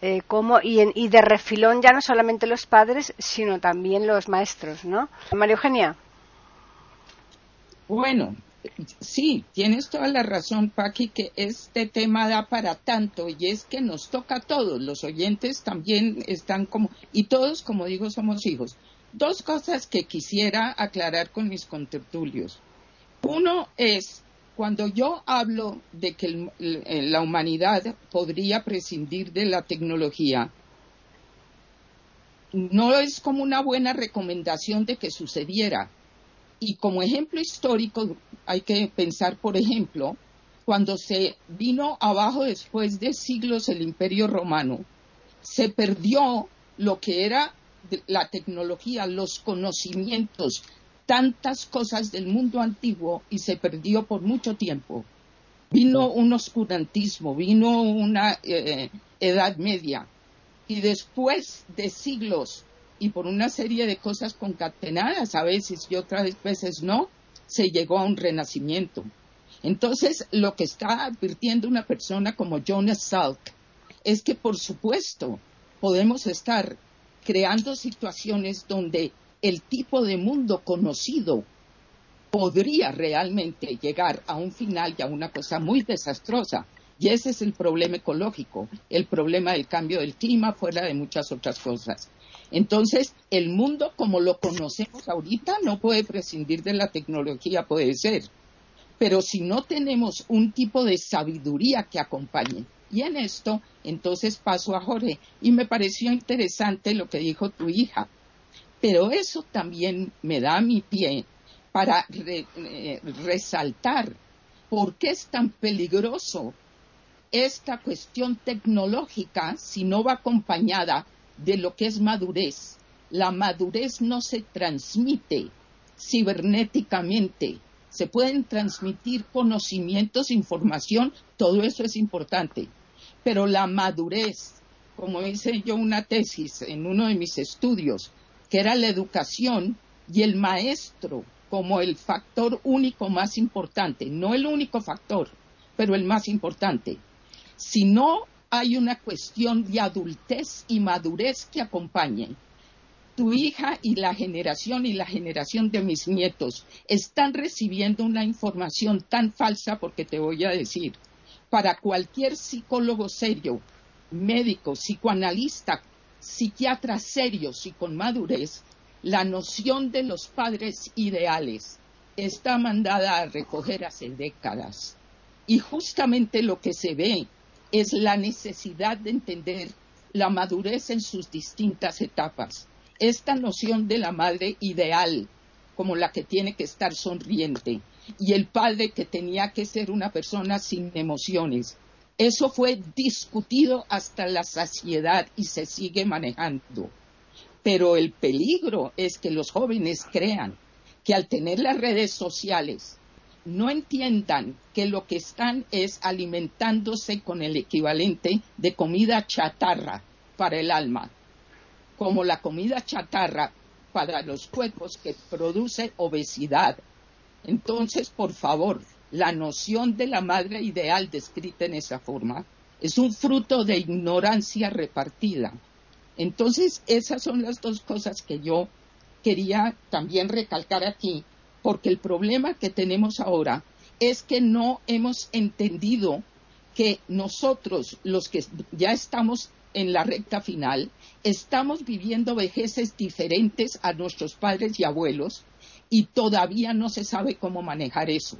Speaker 1: Eh, como, y, y de refilón ya no solamente los padres, sino también los maestros, ¿no? María Eugenia.
Speaker 4: Bueno, sí, tienes toda la razón, Paqui, que este tema da para tanto y es que nos toca a todos, los oyentes también están como, y todos, como digo, somos hijos. Dos cosas que quisiera aclarar con mis contertulios. Uno es, cuando yo hablo de que eh, la humanidad podría prescindir de la tecnología, no es como una buena recomendación de que sucediera y como ejemplo histórico hay que pensar, por ejemplo, cuando se vino abajo después de siglos el imperio romano, se perdió lo que era la tecnología, los conocimientos, tantas cosas del mundo antiguo y se perdió por mucho tiempo. Vino un oscurantismo, vino una eh, edad media y después de siglos y por una serie de cosas concatenadas a veces y otras veces no, se llegó a un renacimiento. Entonces, lo que está advirtiendo una persona como Jonas Salk es que, por supuesto, podemos estar creando situaciones donde el tipo de mundo conocido podría realmente llegar a un final y a una cosa muy desastrosa. Y ese es el problema ecológico, el problema del cambio del clima, fuera de muchas otras cosas. Entonces, el mundo como lo conocemos ahorita no puede prescindir de la tecnología, puede ser. Pero si no tenemos un tipo de sabiduría que acompañe, y en esto, entonces paso a Jorge, y me pareció interesante lo que dijo tu hija. Pero eso también me da mi pie para eh, resaltar por qué es tan peligroso esta cuestión tecnológica si no va acompañada de lo que es madurez. La madurez no se transmite cibernéticamente. Se pueden transmitir conocimientos, información, todo eso es importante. Pero la madurez, como hice yo una tesis en uno de mis estudios, que era la educación y el maestro como el factor único más importante, no el único factor, pero el más importante. Si no hay una cuestión de adultez y madurez que acompañen. Tu hija y la generación y la generación de mis nietos están recibiendo una información tan falsa porque te voy a decir, para cualquier psicólogo serio, médico, psicoanalista, psiquiatra serio y con madurez, la noción de los padres ideales está mandada a recoger hace décadas. Y justamente lo que se ve es la necesidad de entender la madurez en sus distintas etapas. Esta noción de la madre ideal, como la que tiene que estar sonriente, y el padre que tenía que ser una persona sin emociones. Eso fue discutido hasta la saciedad y se sigue manejando. Pero el peligro es que los jóvenes crean que al tener las redes sociales no entiendan que lo que están es alimentándose con el equivalente de comida chatarra para el alma, como la comida chatarra para los cuerpos que produce obesidad. Entonces, por favor, la noción de la madre ideal descrita en esa forma es un fruto de ignorancia repartida. Entonces, esas son las dos cosas que yo quería también recalcar aquí porque el problema que tenemos ahora es que no hemos entendido que nosotros, los que ya estamos en la recta final, estamos viviendo vejeces diferentes a nuestros padres y abuelos y todavía no se sabe cómo manejar eso.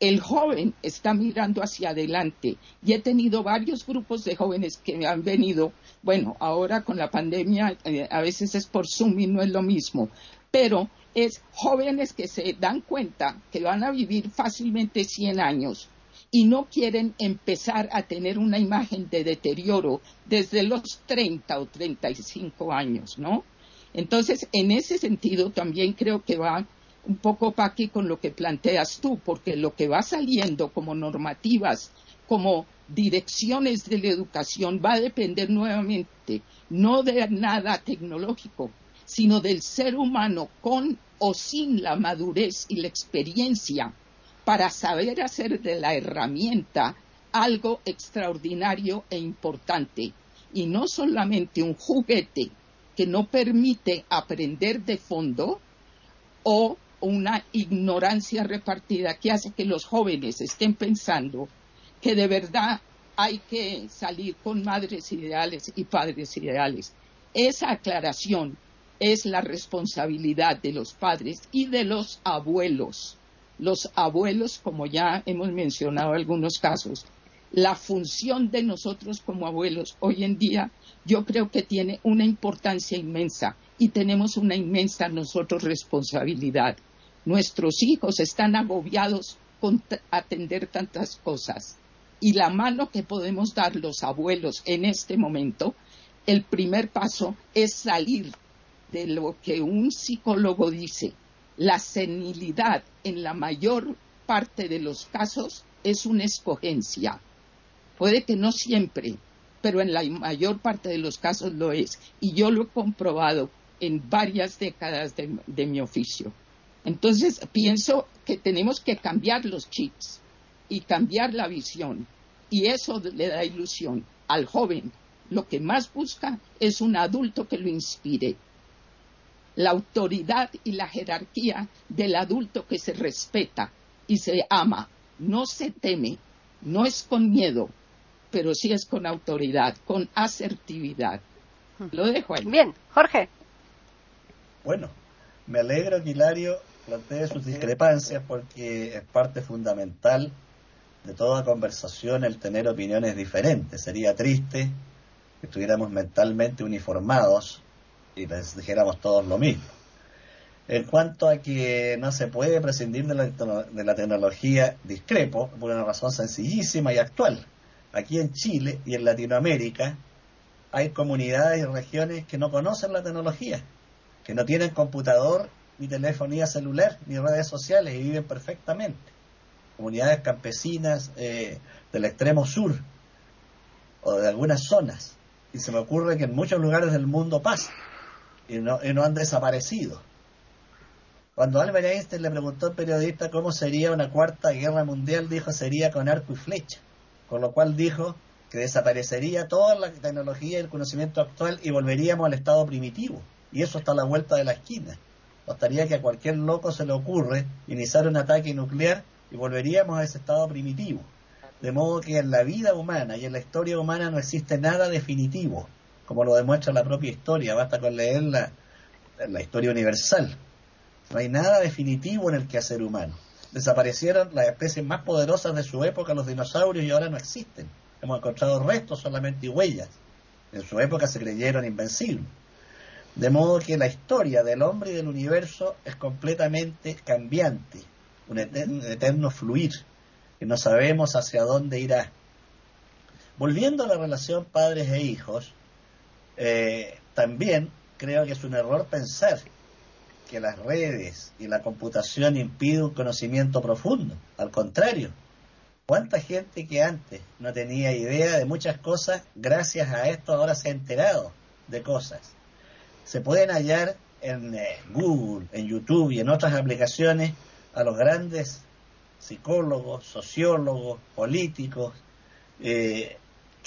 Speaker 4: El joven está mirando hacia adelante y he tenido varios grupos de jóvenes que me han venido, bueno, ahora con la pandemia eh, a veces es por Zoom y no es lo mismo, pero es jóvenes que se dan cuenta que van a vivir fácilmente 100 años y no quieren empezar a tener una imagen de deterioro desde los 30 o 35 años, ¿no? Entonces, en ese sentido, también creo que va un poco, Paqui, con lo que planteas tú, porque lo que va saliendo como normativas, como direcciones de la educación, va a depender nuevamente no de nada tecnológico, sino del ser humano con o sin la madurez y la experiencia para saber hacer de la herramienta algo extraordinario e importante y no solamente un juguete que no permite aprender de fondo o una ignorancia repartida que hace que los jóvenes estén pensando que de verdad hay que salir con madres ideales y padres ideales. Esa aclaración es la responsabilidad de los padres y de los abuelos. Los abuelos, como ya hemos mencionado algunos casos, la función de nosotros como abuelos hoy en día yo creo que tiene una importancia inmensa y tenemos una inmensa nosotros responsabilidad. Nuestros hijos están agobiados con atender tantas cosas y la mano que podemos dar los abuelos en este momento, el primer paso es salir de lo que un psicólogo dice. La senilidad en la mayor parte de los casos es una escogencia. Puede que no siempre, pero en la mayor parte de los casos lo es. Y yo lo he comprobado en varias décadas de, de mi oficio. Entonces, pienso que tenemos que cambiar los chips y cambiar la visión. Y eso le da ilusión al joven. Lo que más busca es un adulto que lo inspire. La autoridad y la jerarquía del adulto que se respeta y se ama, no se teme, no es con miedo, pero sí es con autoridad, con asertividad. Lo dejo ahí.
Speaker 1: Bien, Jorge.
Speaker 3: Bueno, me alegro que Hilario plantee sus discrepancias porque es parte fundamental de toda conversación el tener opiniones diferentes. Sería triste que estuviéramos mentalmente uniformados y dijéramos todos lo mismo. En cuanto a que no se puede prescindir de la, de la tecnología, discrepo por una razón sencillísima y actual. Aquí en Chile y en Latinoamérica hay comunidades y regiones que no conocen la tecnología, que no tienen computador ni telefonía celular, ni redes sociales y viven perfectamente. Comunidades campesinas eh, del extremo sur o de algunas zonas. Y se me ocurre que en muchos lugares del mundo pasa y no, y no han desaparecido. Cuando Albert Einstein le preguntó al periodista cómo sería una cuarta guerra mundial, dijo sería con arco y flecha. Con lo cual dijo que desaparecería toda la tecnología y el conocimiento actual y volveríamos al estado primitivo. Y eso está a la vuelta de la esquina. Bastaría que a cualquier loco se le ocurre iniciar un ataque nuclear y volveríamos a ese estado primitivo. De modo que en la vida humana y en la historia humana no existe nada definitivo, como lo demuestra la propia historia, basta con leer la, historia universal. No hay nada definitivo en el quehacer humano. Desaparecieron las especies más poderosas de su época, los dinosaurios, y ahora no existen. Hemos encontrado restos solamente y huellas. En su época se creyeron invencibles. De modo que la historia del hombre y del universo es completamente cambiante, un eterno, fluir, que no sabemos hacia dónde irá. Volviendo a la relación padres e hijos, eh, también creo que es un error pensar que las redes y la computación impiden un conocimiento profundo. Al contrario, ¿cuánta gente que antes no tenía idea de muchas cosas, gracias a esto ahora se ha enterado de cosas? se pueden hallar en eh, Google, en YouTube y en otras aplicaciones a los grandes psicólogos, sociólogos, políticos, eh,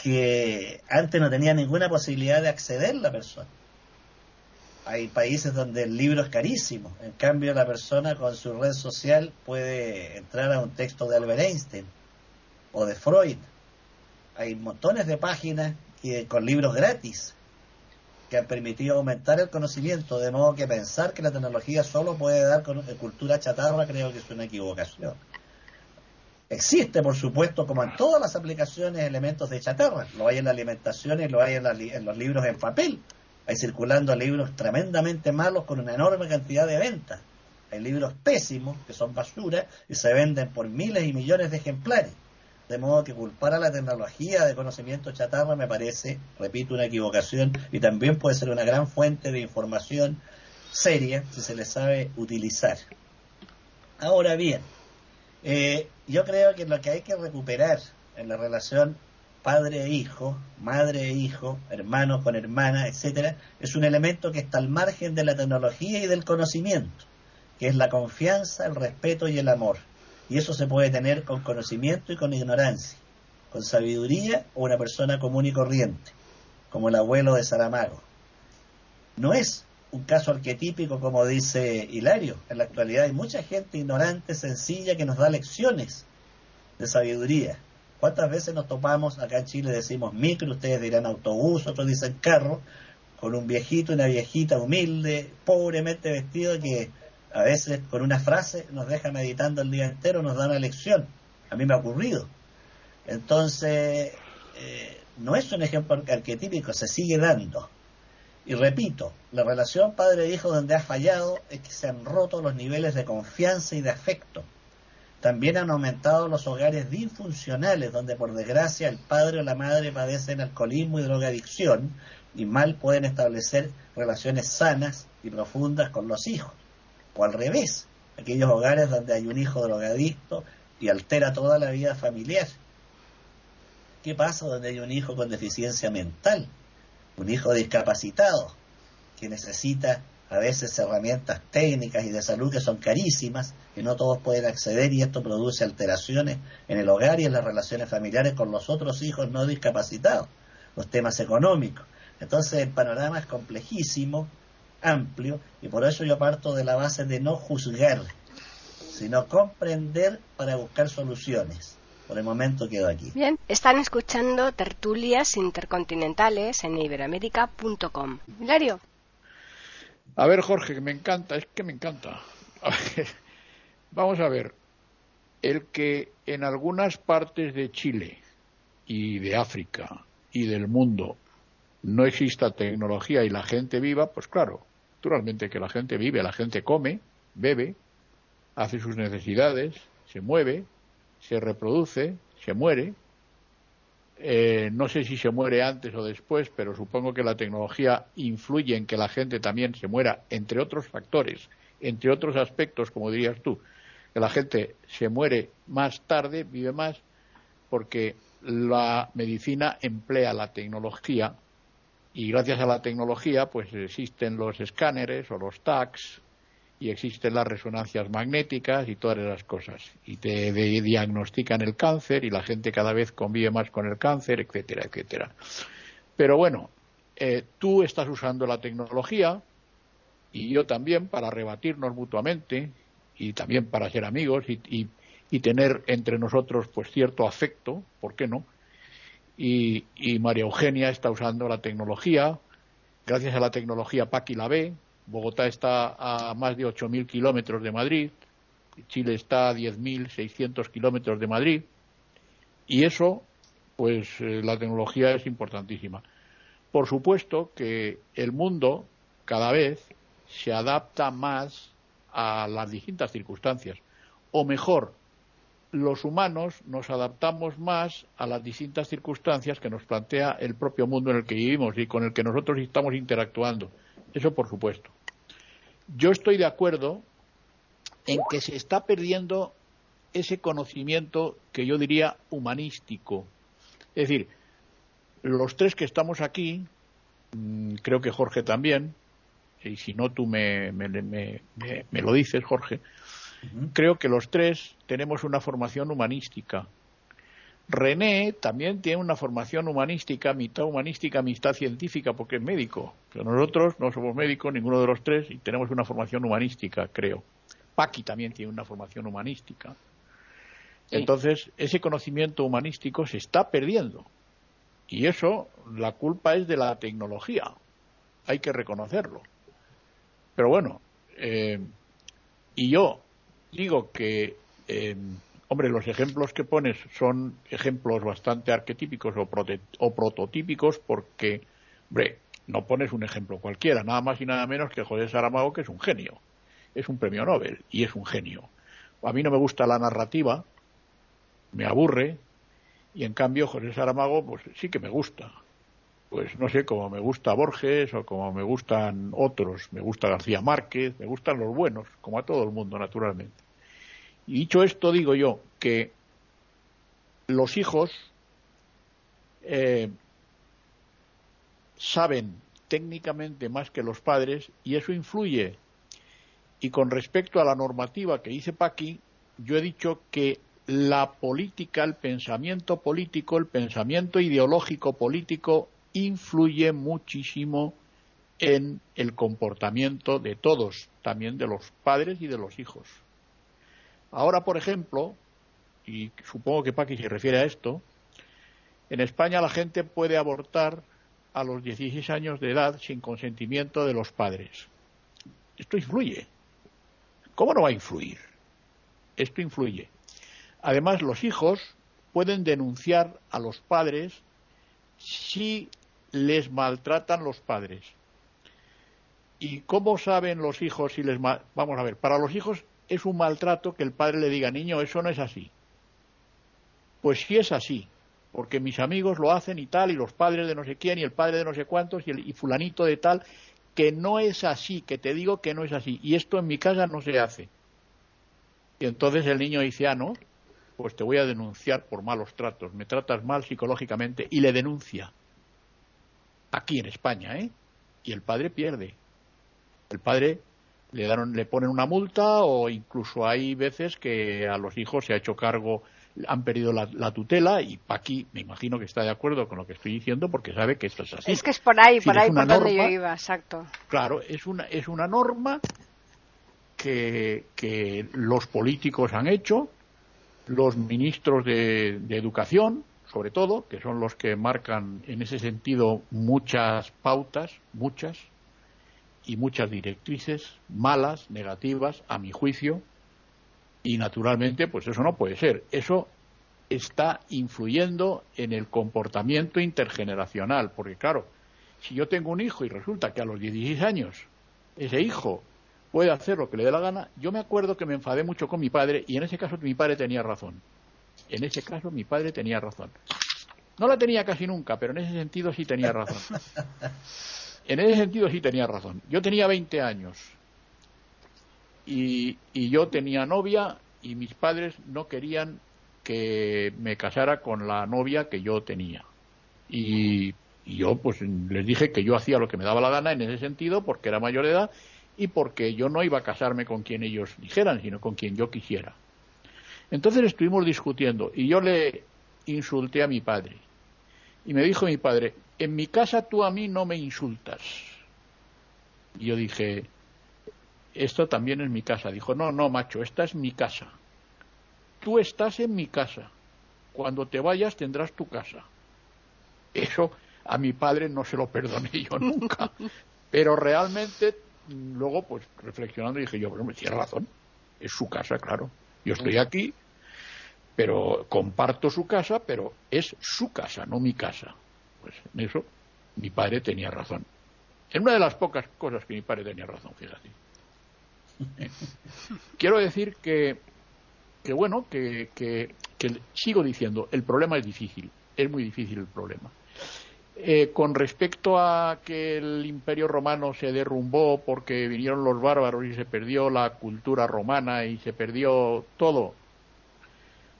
Speaker 3: que antes no tenían ninguna posibilidad de acceder la persona. Hay países donde el libro es carísimo, en cambio la persona con su red social puede entrar a un texto de Albert Einstein o de Freud. Hay montones de páginas que, con libros gratis que han permitido aumentar el conocimiento, de modo que pensar que la tecnología solo puede dar eh, cultura chatarra creo que es una equivocación. Existe, por supuesto, como en todas las aplicaciones, elementos de chatarra. Lo hay en la alimentación y lo hay en, los libros en papel. Hay circulando libros tremendamente malos con una enorme cantidad de ventas. Hay libros pésimos, que son basura, y se venden por miles y millones de ejemplares. De modo que culpar a la tecnología de conocimiento chatarra me parece, repito, una equivocación y también puede ser una gran fuente de información seria si se le sabe utilizar. Ahora bien, eh, yo creo que lo que hay que recuperar en la relación padre e hijo, madre e hijo, hermano con hermana, etcétera, es un elemento que está al margen de la tecnología y del conocimiento, que es la confianza, el respeto y el amor. Y eso se puede tener con conocimiento y con ignorancia, con sabiduría o una persona común y corriente, como el abuelo de Saramago. No es un caso arquetípico como dice Hilario. En la actualidad hay mucha gente ignorante, sencilla, que nos da lecciones de sabiduría. ¿Cuántas veces nos topamos, acá en Chile decimos micro, ustedes dirán autobús, otros dicen carro, con un viejito, una viejita humilde, pobremente vestido, que a veces con una frase nos deja meditando el día entero, nos da una lección. A mí me ha ocurrido. Entonces, eh, no es un ejemplo arquetípico, se sigue dando. Y repito, la relación padre-hijo donde ha fallado es que se han roto los niveles de confianza y de afecto. También han aumentado los hogares disfuncionales, donde por desgracia el padre o la madre padecen alcoholismo y drogadicción y mal pueden establecer relaciones sanas y profundas con los hijos. O al revés, aquellos hogares donde hay un hijo drogadicto y altera toda la vida familiar. ¿Qué pasa donde hay un hijo con deficiencia mental? Un hijo discapacitado que necesita a veces herramientas técnicas y de salud que son carísimas, que no todos pueden acceder y esto produce alteraciones en el hogar y en las relaciones familiares con los otros hijos no discapacitados, los temas económicos. Entonces el panorama es complejísimo, amplio, y por eso yo parto de la base de no juzgar, sino comprender para buscar soluciones. Por el momento quedo aquí.
Speaker 1: Bien, están escuchando tertulias intercontinentales en iberoamérica.com. Hilario.
Speaker 2: A ver, Jorge, que me encanta, es que me encanta. vamos a ver, el que en algunas partes de Chile y de África y del mundo no exista tecnología y la gente viva, pues claro, naturalmente que la gente vive, la gente come, bebe, hace sus necesidades, se mueve, se reproduce, se muere. Eh, no sé si se muere antes o después, pero supongo que la tecnología influye en que la gente también se muera, entre otros factores, entre otros aspectos, como dirías tú, que la gente se muere más tarde, vive más, porque la medicina emplea la tecnología y gracias a la tecnología pues existen los escáneres o los tags y existen las resonancias magnéticas y todas esas cosas y te diagnostican el cáncer y la gente cada vez convive más con el cáncer etcétera etcétera pero bueno eh, tú estás usando la tecnología y yo también para rebatirnos mutuamente y también para ser amigos y, y tener entre nosotros pues cierto afecto ¿por qué no? y, María Eugenia está usando la tecnología. Gracias a la tecnología Paqui la ve. Bogotá está a más de 8.000 kilómetros de Madrid. Chile está a 10.600 kilómetros de Madrid. Y eso, pues eh, la tecnología es importantísima. Por supuesto que el mundo cada vez se adapta más a las distintas circunstancias. O mejor, los humanos nos adaptamos más a las distintas circunstancias que nos plantea el propio mundo en el que vivimos y con el que nosotros estamos interactuando. Eso por supuesto. Yo estoy de acuerdo en que se está perdiendo ese conocimiento que yo diría humanístico. Es decir, los tres que estamos aquí, mm, creo que Jorge también, y si no tú me, me, me, me lo dices, Jorge, Creo que los tres tenemos una formación humanística. René también tiene una formación humanística, mitad humanística, mitad científica, porque es médico. Pero nosotros no somos médicos, ninguno de los tres, y tenemos una formación humanística, creo. Paqui también tiene una formación humanística. Entonces, ese conocimiento humanístico se está perdiendo. Y eso, la culpa es de la tecnología. Hay que reconocerlo. Pero bueno, eh, y yo digo que, em, hombre, los ejemplos que pones son ejemplos bastante arquetípicos o, o prototípicos porque, hombre, no pones un ejemplo cualquiera, nada más y nada menos que José Saramago, que es un genio. Es un premio Nobel y es un genio. A mí no me gusta la narrativa, me aburre, y en cambio José Saramago, pues sí que me gusta. Pues no sé, como me gusta Borges o como me gustan otros, me gusta García Márquez, me gustan los buenos, como a todo el mundo, naturalmente. Y dicho esto, digo yo que los hijos eh, saben técnicamente más que los padres y eso influye. Y con respecto a la normativa que dice Paqui, yo he dicho que la política, el pensamiento político, el pensamiento ideológico político influye muchísimo en el comportamiento de todos, también de los padres y de los hijos. Ahora, por ejemplo, y supongo que Paqui se refiere a esto, en España la gente puede abortar a los 16 años de edad sin consentimiento de los padres. Esto influye. ¿Cómo no va a influir? Esto influye. Además, los hijos pueden denunciar a los padres si les maltratan los padres. ¿Y cómo saben los hijos si les Vamos a ver, para los hijos es un maltrato que el padre le diga, niño, eso no es así. Pues sí es así, porque mis amigos lo hacen y tal, y los padres de no sé quién, y el padre de no sé cuántos, y, el, fulanito de tal, que no es así, que te digo que no es así, y esto en mi casa no se hace. Y entonces el niño dice, ah, no, pues te voy a denunciar por malos tratos, me tratas mal psicológicamente, y le denuncia. Aquí en España, ¿eh? Y el padre pierde. El padre le, le ponen una multa o incluso hay veces que a los hijos se ha hecho cargo han perdido la, tutela y Paqui me imagino que está de acuerdo con lo que estoy diciendo porque sabe que esto es así.
Speaker 1: Es que es por ahí, por ahí por donde yo iba, exacto.
Speaker 2: Claro, es una, es una norma que, que los políticos han hecho, los ministros de, de educación, sobre todo, que son los que marcan en ese sentido muchas pautas, muchas, y muchas directrices malas, negativas, a mi juicio, y naturalmente, pues eso no puede ser. Eso está influyendo en el comportamiento intergeneracional, porque claro, si yo tengo un hijo y resulta que a los 16 años ese hijo puede hacer lo que le dé la gana, yo me acuerdo que me enfadé mucho con mi padre y en ese caso mi padre tenía razón. En ese caso mi padre tenía razón. No la tenía casi nunca, pero en ese sentido sí tenía razón. En ese sentido sí tenía razón. Yo tenía 20 años y, yo tenía novia y mis padres no querían que me casara con la novia que yo tenía. Y, yo pues les dije que yo hacía lo que me daba la gana en ese sentido porque era mayor de edad y porque yo no iba a casarme con quien ellos dijeran, sino con quien yo quisiera. Entonces estuvimos discutiendo y yo le insulté a mi padre. Y me dijo mi padre, en mi casa tú a mí no me insultas. Y yo dije, esto también es mi casa. Dijo, no, no, macho, esta es mi casa. Tú estás en mi casa. Cuando te vayas tendrás tu casa. Eso a mi padre no se lo perdoné yo nunca. Pero realmente, luego, pues reflexionando, dije yo, bueno, me tiene razón. Es su casa, claro. Yo estoy aquí, pero comparto su casa, pero es su casa, no mi casa. Pues en eso mi padre tenía razón. En una de las pocas cosas que mi padre tenía razón, fíjate. Quiero decir que, que bueno, que, que, sigo diciendo, el problema es difícil, es muy difícil el problema. Eh, con respecto a que el imperio romano se derrumbó porque vinieron los bárbaros y se perdió la cultura romana y se perdió todo,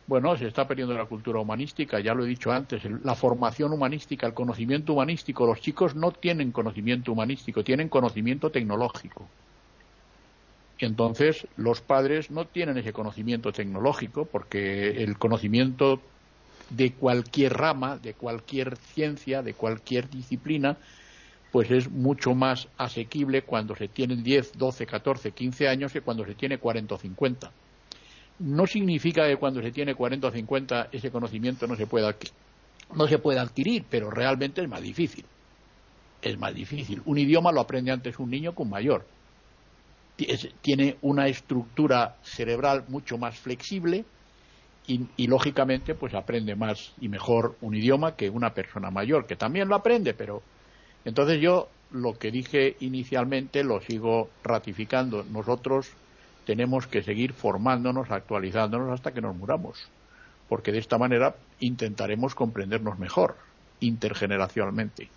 Speaker 2: bueno, se está perdiendo la cultura humanística, ya lo he dicho antes, la formación humanística, el conocimiento humanístico. Los chicos no tienen conocimiento humanístico, tienen conocimiento tecnológico. Entonces, los padres no tienen ese conocimiento tecnológico porque el conocimiento de cualquier rama, de cualquier ciencia, de cualquier disciplina, pues es mucho más asequible cuando se tienen 10, 12, 14, 15 años que cuando se tiene 40 o 50. No significa que cuando se tiene 40 o 50 ese conocimiento no se pueda, no se pueda adquirir, pero realmente es más difícil. Es más difícil. Un idioma lo aprende antes un niño que un mayor tiene una estructura cerebral mucho más flexible y, lógicamente pues aprende más y mejor un idioma que una persona mayor que también lo aprende pero entonces yo lo que dije inicialmente lo sigo ratificando nosotros tenemos que seguir formándonos actualizándonos hasta que nos muramos porque de esta manera intentaremos comprendernos mejor intergeneracionalmente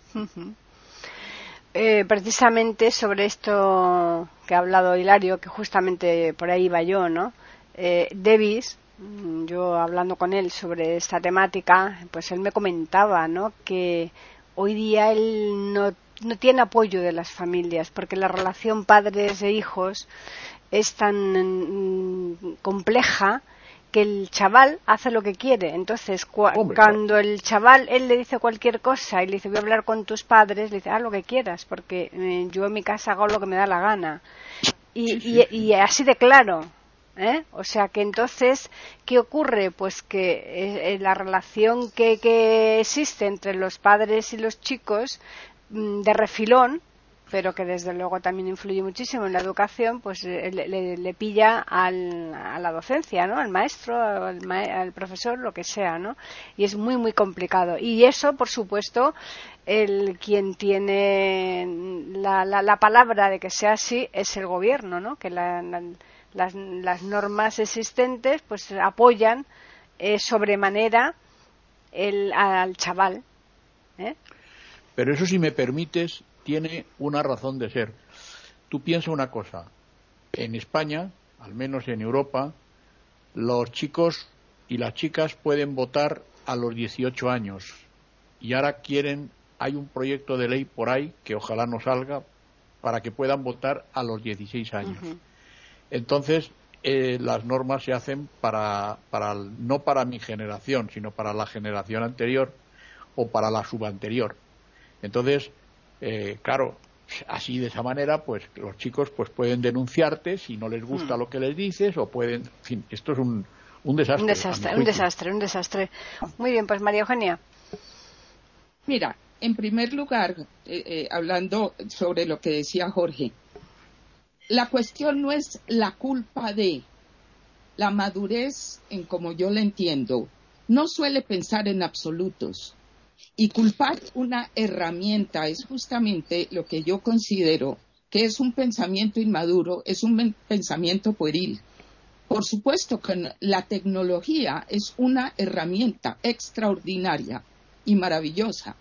Speaker 1: eh, precisamente sobre esto que ha hablado Hilario, que justamente por ahí iba yo, ¿no? Eh, Davis, mm, yo hablando con él sobre esta temática, pues él me comentaba, ¿no? Que hoy día él no, no tiene apoyo de las familias, porque la relación padres e hijos es tan mm, compleja que el chaval hace lo que quiere. Entonces, cuando el chaval, él le dice cualquier cosa y le dice, voy a hablar con tus padres, le dice, haz lo que quieras, porque eh, yo en mi casa hago lo que me da la gana. Y, y, así de claro. ¿eh? O sea que entonces, ¿qué ocurre? Pues que eh, la relación que, que existe entre los padres y los chicos mm, de refilón pero que desde luego también influye muchísimo en la educación, pues eh, le, pilla al, a la docencia, ¿no? Al maestro, al, profesor, lo que sea, ¿no? Y es muy, muy complicado. Y eso, por supuesto, el quien tiene la, la, palabra de que sea así es el gobierno, ¿no? Que las, las, normas existentes, pues apoyan eh, sobremanera el, al chaval. ¿eh?
Speaker 2: Pero eso, si me permites, tiene una razón de ser. Tú piensa una cosa, en España, al menos en Europa, los chicos y las chicas pueden votar a los 18 años y ahora quieren, hay un proyecto de ley por ahí que ojalá no salga para que puedan votar a los 16 años. Entonces, eh, las normas se hacen para, para, no para mi generación, sino para la generación anterior o para la subanterior. Entonces, eh, claro, así de esa manera, pues los chicos pues pueden denunciarte si no les gusta hmm. lo que les dices o pueden, en fin, esto es un, un desastre.
Speaker 1: Un desastre, un desastre, un desastre. Muy bien, pues María Eugenia.
Speaker 4: Mira, en primer lugar, eh, eh, hablando sobre lo que decía Jorge, la cuestión no es la culpa de la madurez, en como yo la entiendo, no suele pensar en absolutos. Y culpar una herramienta es justamente lo que yo considero que es un pensamiento inmaduro, es un pensamiento pueril. Por supuesto que la tecnología es una herramienta extraordinaria y maravillosa.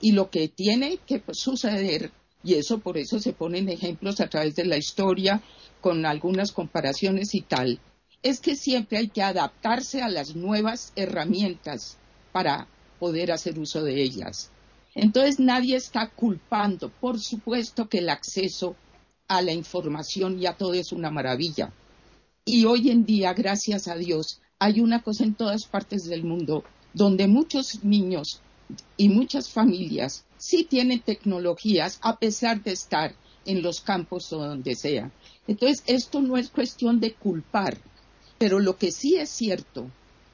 Speaker 4: Y lo que tiene que suceder, y eso por eso se ponen ejemplos a través de la historia con algunas comparaciones y tal, es que siempre hay que adaptarse a las nuevas herramientas para poder hacer uso de ellas. Entonces nadie está culpando. Por supuesto que el acceso a la información y a todo es una maravilla. Y hoy en día, gracias a Dios, hay una cosa en todas partes del mundo donde muchos niños y muchas familias sí tienen tecnologías a pesar de estar en los campos o donde sea. Entonces, esto no es cuestión de culpar, pero lo que sí es cierto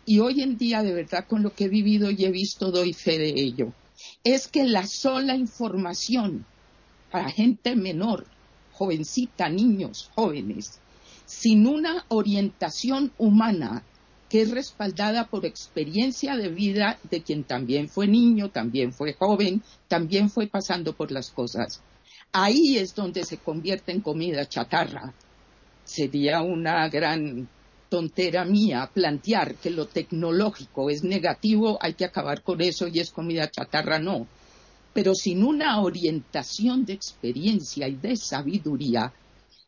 Speaker 4: y hoy en día de verdad con lo que he vivido y he visto doy fe de ello, es que la sola información para gente menor, jovencita, niños, jóvenes, sin una orientación humana que es respaldada por experiencia de vida de quien también fue niño, también fue joven, también fue pasando por las cosas. Ahí es donde se convierte en comida chatarra. Sería una gran tontera mía plantear que lo tecnológico es negativo, hay que acabar con eso y es comida chatarra, no. Pero sin una orientación de experiencia y de sabiduría,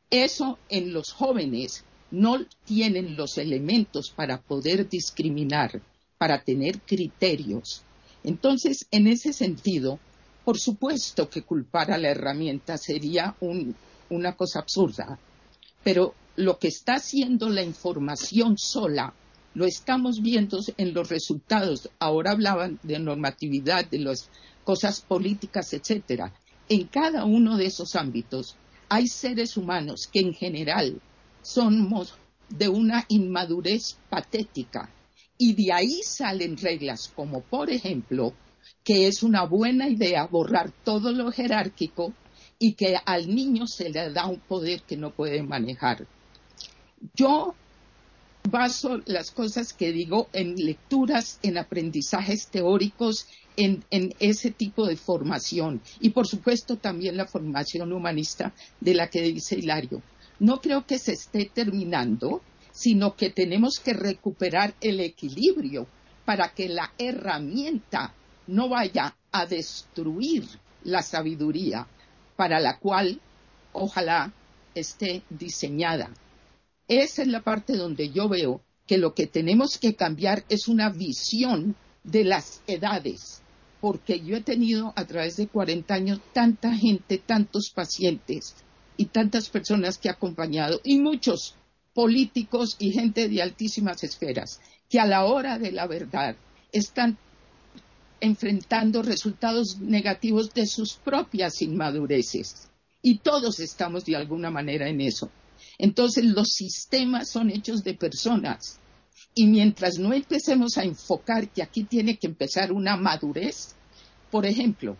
Speaker 4: eso en los jóvenes no tienen los elementos para poder discriminar, para tener criterios. Entonces, en ese sentido, por supuesto que culpar a la herramienta sería una cosa absurda, pero lo que está haciendo la información sola lo estamos viendo en los resultados. Ahora hablaban de normatividad, de las cosas políticas, etcétera. En cada uno de esos ámbitos hay seres humanos que en general somos de una inmadurez patética y de ahí salen reglas como por ejemplo que es una buena idea borrar todo lo jerárquico y que al niño se le da un poder que no puede manejar. Yo baso las cosas que digo en lecturas, en aprendizajes teóricos, en, ese tipo de formación y por supuesto también la formación humanista de la que dice Hilario. No creo que se esté terminando, sino que tenemos que recuperar el equilibrio para que la herramienta no vaya a destruir la sabiduría para la cual ojalá esté diseñada esa es la parte donde yo veo que lo que tenemos que cambiar es una visión de las edades, porque yo he tenido a través de 40 años tanta gente, tantos pacientes, y tantas personas que ha acompañado y muchos políticos y gente de altísimas esferas que a la hora de la verdad están enfrentando resultados negativos de sus propias inmadureces. Y todos estamos de alguna manera en eso. Entonces los sistemas son hechos de personas. Y mientras no empecemos a enfocar que aquí tiene que empezar una madurez, por ejemplo,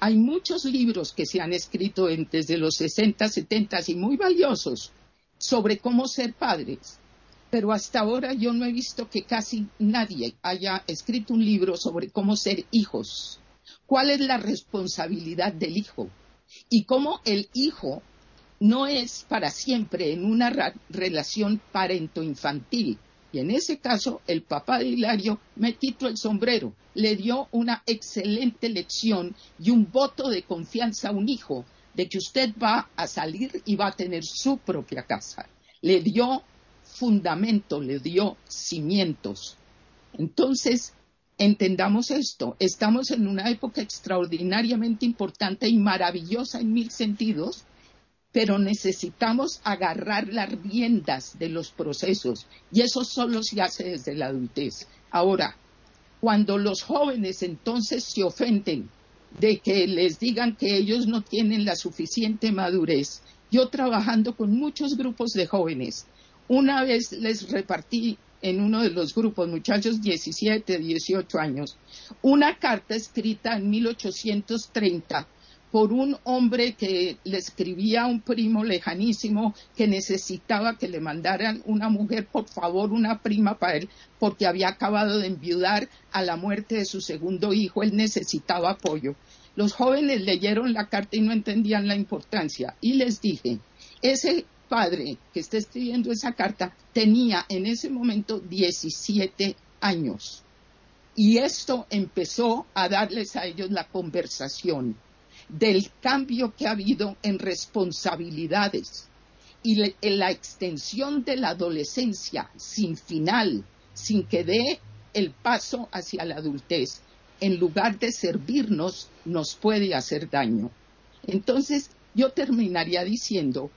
Speaker 4: hay muchos libros que se han escrito desde los 60, 70 y muy valiosos sobre cómo ser padres. Pero hasta ahora yo no he visto que casi nadie haya escrito un libro sobre cómo ser hijos, cuál es la responsabilidad del hijo y cómo el hijo no es para siempre en una relación parento-infantil. Y en ese caso, el papá de Hilario me quitó el sombrero, le dio una excelente lección y un voto de confianza a un hijo de que usted va a salir y va a tener su propia casa. Le dio fundamento, le dio cimientos. Entonces, entendamos esto, estamos en una época extraordinariamente importante y maravillosa en mil sentidos, pero necesitamos agarrar las riendas de los procesos y eso solo se hace desde la adultez. Ahora, cuando los jóvenes entonces se ofenden de que les digan que ellos no tienen la suficiente madurez, yo trabajando con muchos grupos de jóvenes, una vez les repartí en uno de los grupos, muchachos 17, 18 años, una carta escrita en 1830 por un hombre que le escribía a un primo lejanísimo que necesitaba que le mandaran una mujer, por favor, una prima para él, porque había acabado de enviudar a la muerte de su segundo hijo, él necesitaba apoyo. Los jóvenes leyeron la carta y no entendían la importancia y les dije, ese padre que está escribiendo esa carta tenía en ese momento 17 años. Y esto empezó a darles a ellos la conversación del cambio que ha habido en responsabilidades y en la extensión de la adolescencia sin final, sin que dé el paso hacia la adultez, en lugar de servirnos, nos puede hacer daño. Entonces, yo terminaría diciendo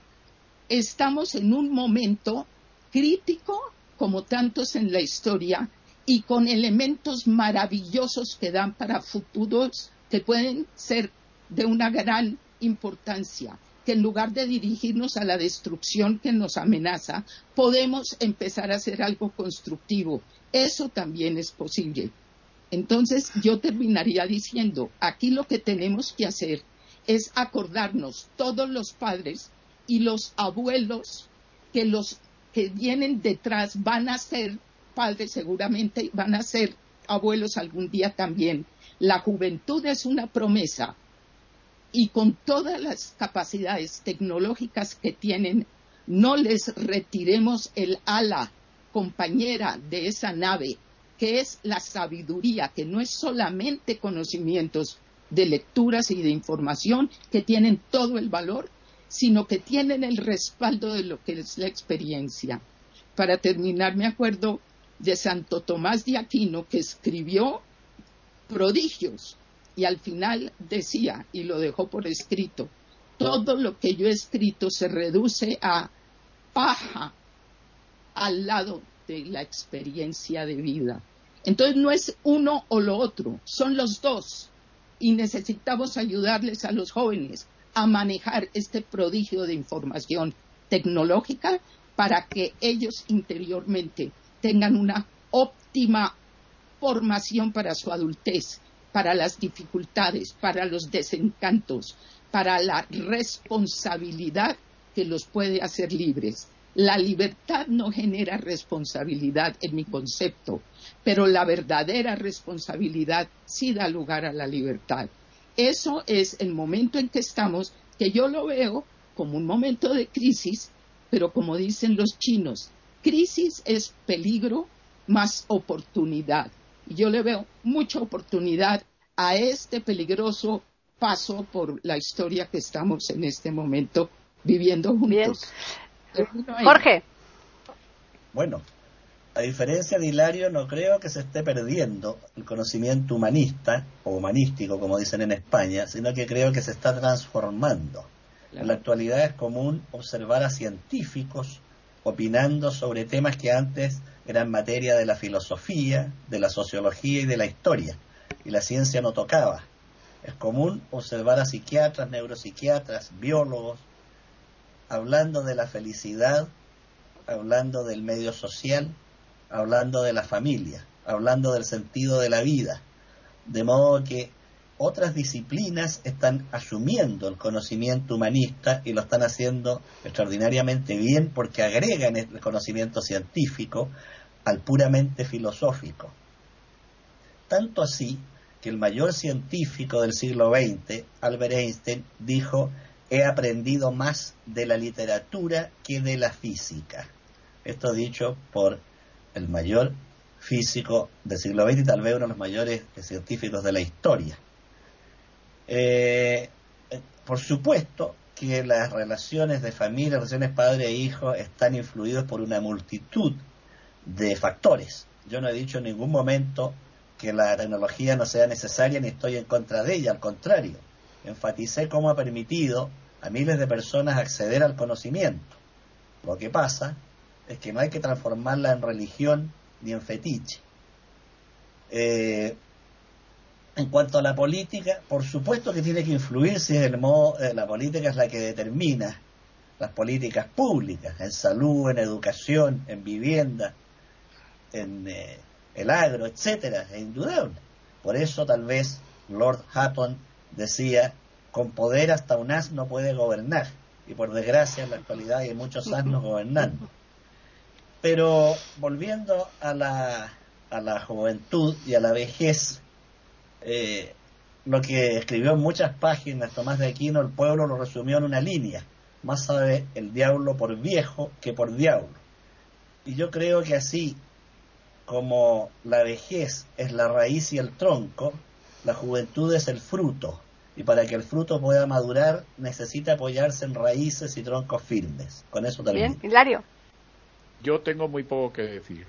Speaker 4: estamos en un momento crítico, como tantos en la historia, y con elementos maravillosos que dan para futuros que pueden ser de una gran importancia, que en lugar de dirigirnos a la destrucción que nos amenaza, podemos empezar a hacer algo constructivo. Eso también es posible. Entonces yo terminaría diciendo, aquí lo que tenemos que hacer es acordarnos todos los padres y los abuelos que los que vienen detrás van a ser padres seguramente, van a ser abuelos algún día también. La juventud es una promesa y con todas las capacidades tecnológicas que tienen, no les retiremos el ala compañera de esa nave, que es la sabiduría, que no es solamente conocimientos de lecturas y de información que tienen todo el valor, sino que tienen el respaldo de lo que es la experiencia. Para terminar, me acuerdo de Santo Tomás de Aquino, que escribió prodigios y al final decía, y lo dejó por escrito, todo lo que yo he escrito se reduce a paja al lado de la experiencia de vida. Entonces no es uno o lo otro, son los dos. Y necesitamos ayudarles a los jóvenes a manejar este prodigio de información tecnológica para que ellos interiormente tengan una óptima formación para su adultez, para las dificultades, para los desencantos, para la responsabilidad que los puede hacer libres. La libertad no genera responsabilidad en mi concepto, pero la verdadera responsabilidad sí da lugar a la libertad. Eso es el momento en que estamos, que yo lo veo como un momento de crisis, pero como dicen los chinos, crisis es peligro más oportunidad. Y yo le veo mucha oportunidad a este peligroso paso por la historia que estamos en este momento viviendo juntos.
Speaker 1: Jorge.
Speaker 3: Bueno, a diferencia de Hilario, no creo que se esté perdiendo el conocimiento humanista o humanístico, como dicen en España, sino que creo que se está transformando. En la actualidad es común observar a científicos opinando sobre temas que antes eran materia de la filosofía, de la sociología y de la historia, y la ciencia no tocaba. Es común observar a psiquiatras, neuropsiquiatras, biólogos, hablando de la felicidad, hablando del medio social, hablando de la familia, hablando del sentido de la vida. De modo que otras disciplinas están asumiendo el conocimiento humanista y lo están haciendo extraordinariamente bien porque agregan el conocimiento científico al puramente filosófico. Tanto así que el mayor científico del siglo XX, Albert Einstein, dijo, he aprendido más de la literatura que de la física. Esto dicho por el mayor físico del siglo XX y tal vez uno de los mayores científicos de la historia. Eh, por supuesto que las relaciones de familia, relaciones padre e hijo están influidos por una multitud de factores. Yo no he dicho en ningún momento que la tecnología no sea necesaria ni estoy en contra de ella, al contrario, enfaticé cómo ha permitido a miles de personas acceder al conocimiento. Lo que pasa es que no hay que transformarla en religión ni en fetiche. Eh, en cuanto a la política, por supuesto que tiene que influir si el modo, eh, la política es la que determina las políticas públicas, en salud, en educación, en vivienda, en eh, el agro, etcétera, es indudable. Por eso tal vez Lord Hatton decía, con poder hasta un as no puede gobernar. Y por desgracia en la actualidad hay muchos asnos gobernando. Pero volviendo a la, a la juventud y a la vejez, eh, lo que escribió en muchas páginas Tomás de Aquino, el pueblo lo resumió en una línea. Más sabe el diablo por viejo que por diablo. Y yo creo que así como la vejez es la raíz y el tronco, la juventud es el fruto. Y para que el fruto pueda madurar, necesita apoyarse en raíces y troncos firmes. Con eso también.
Speaker 1: Bien, Hilario.
Speaker 2: Yo tengo muy poco que decir.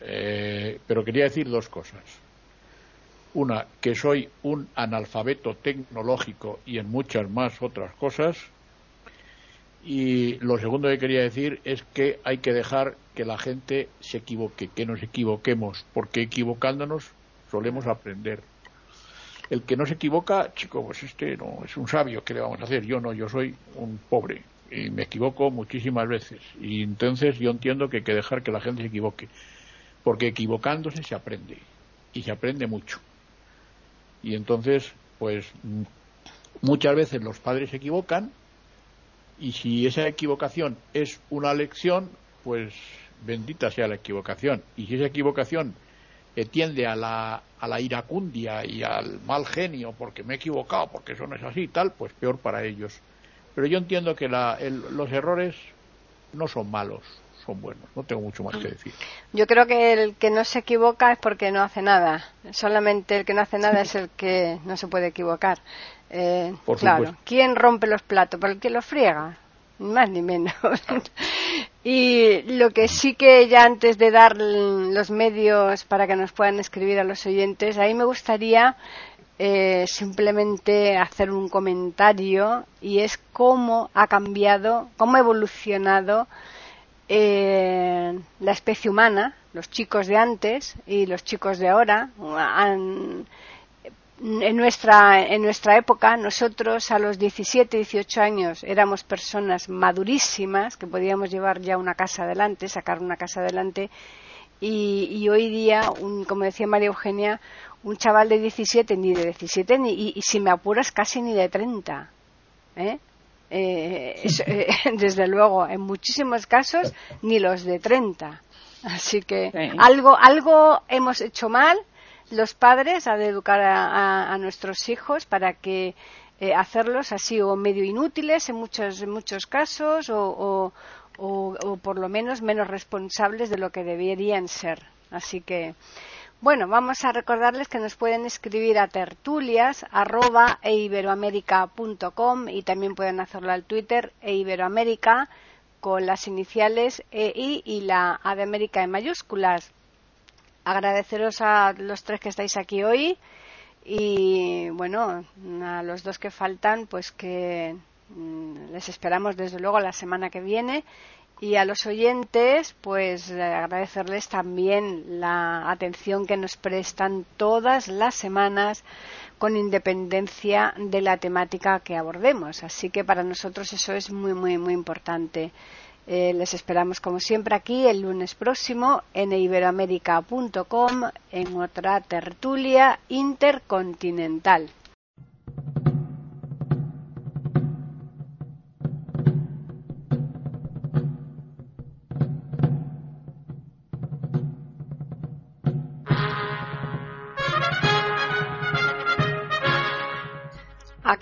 Speaker 2: Eh, pero quería decir dos cosas. Una, que soy un analfabeto tecnológico y en muchas más otras cosas. Y lo segundo que quería decir es que hay que dejar que la gente se equivoque, que nos equivoquemos, porque equivocándonos solemos aprender. El que no se equivoca, chico, pues este no es un sabio, ¿qué le vamos a hacer? Yo no, yo soy un pobre y me equivoco muchísimas veces. Y entonces yo entiendo que hay que dejar que la gente se equivoque, porque equivocándose se aprende y se aprende mucho. Y entonces, pues muchas veces los padres se equivocan y si esa equivocación es una lección, pues bendita sea la equivocación. Y si esa equivocación eh, tiende a la, a la iracundia y al mal genio porque me he equivocado, porque eso no es así y tal, pues peor para ellos. Pero yo entiendo que la, los errores no son malos, son buenos. No tengo mucho más que decir.
Speaker 1: Yo creo que el que no se equivoca es porque no hace nada. Solamente el que no hace nada es el que no se puede equivocar. Eh, claro. ¿Quién rompe los platos? ¿Por el que los friega? Ni más ni menos. y lo que sí que ya antes de dar los medios para que nos puedan escribir a los oyentes, ahí me gustaría eh, simplemente hacer un comentario y es cómo ha cambiado, cómo ha evolucionado eh, la especie humana, los chicos de antes y los chicos de ahora. En nuestra, en nuestra época, nosotros a los 17, 18 años éramos personas madurísimas que podíamos llevar ya una casa adelante, sacar una casa adelante. Y, hoy día, como decía María Eugenia, un chaval de 17, ni de 17, ni, y, si me apuras, casi ni de 30. ¿eh? Eh, eh, desde luego, en muchísimos casos, ni los de 30. Así que algo, algo hemos hecho mal los padres a de educar a, nuestros hijos para que eh, hacerlos así o medio inútiles en muchos, muchos casos o, o, por lo menos menos responsables de lo que deberían ser. Así que, bueno, vamos a recordarles que nos pueden escribir a tertulias arroba, e y también pueden hacerlo al Twitter e con las iniciales EI y la A de América en mayúsculas. Agradeceros a los tres que estáis aquí hoy y bueno, a los dos que faltan, pues que Mm, les esperamos desde luego la semana que viene y a los oyentes pues eh, agradecerles también la atención que nos prestan todas las semanas con independencia de la temática que abordemos. Así que para nosotros eso es muy, muy, muy importante. Eh, les esperamos como siempre aquí el lunes próximo en iberoamérica.com en otra tertulia intercontinental.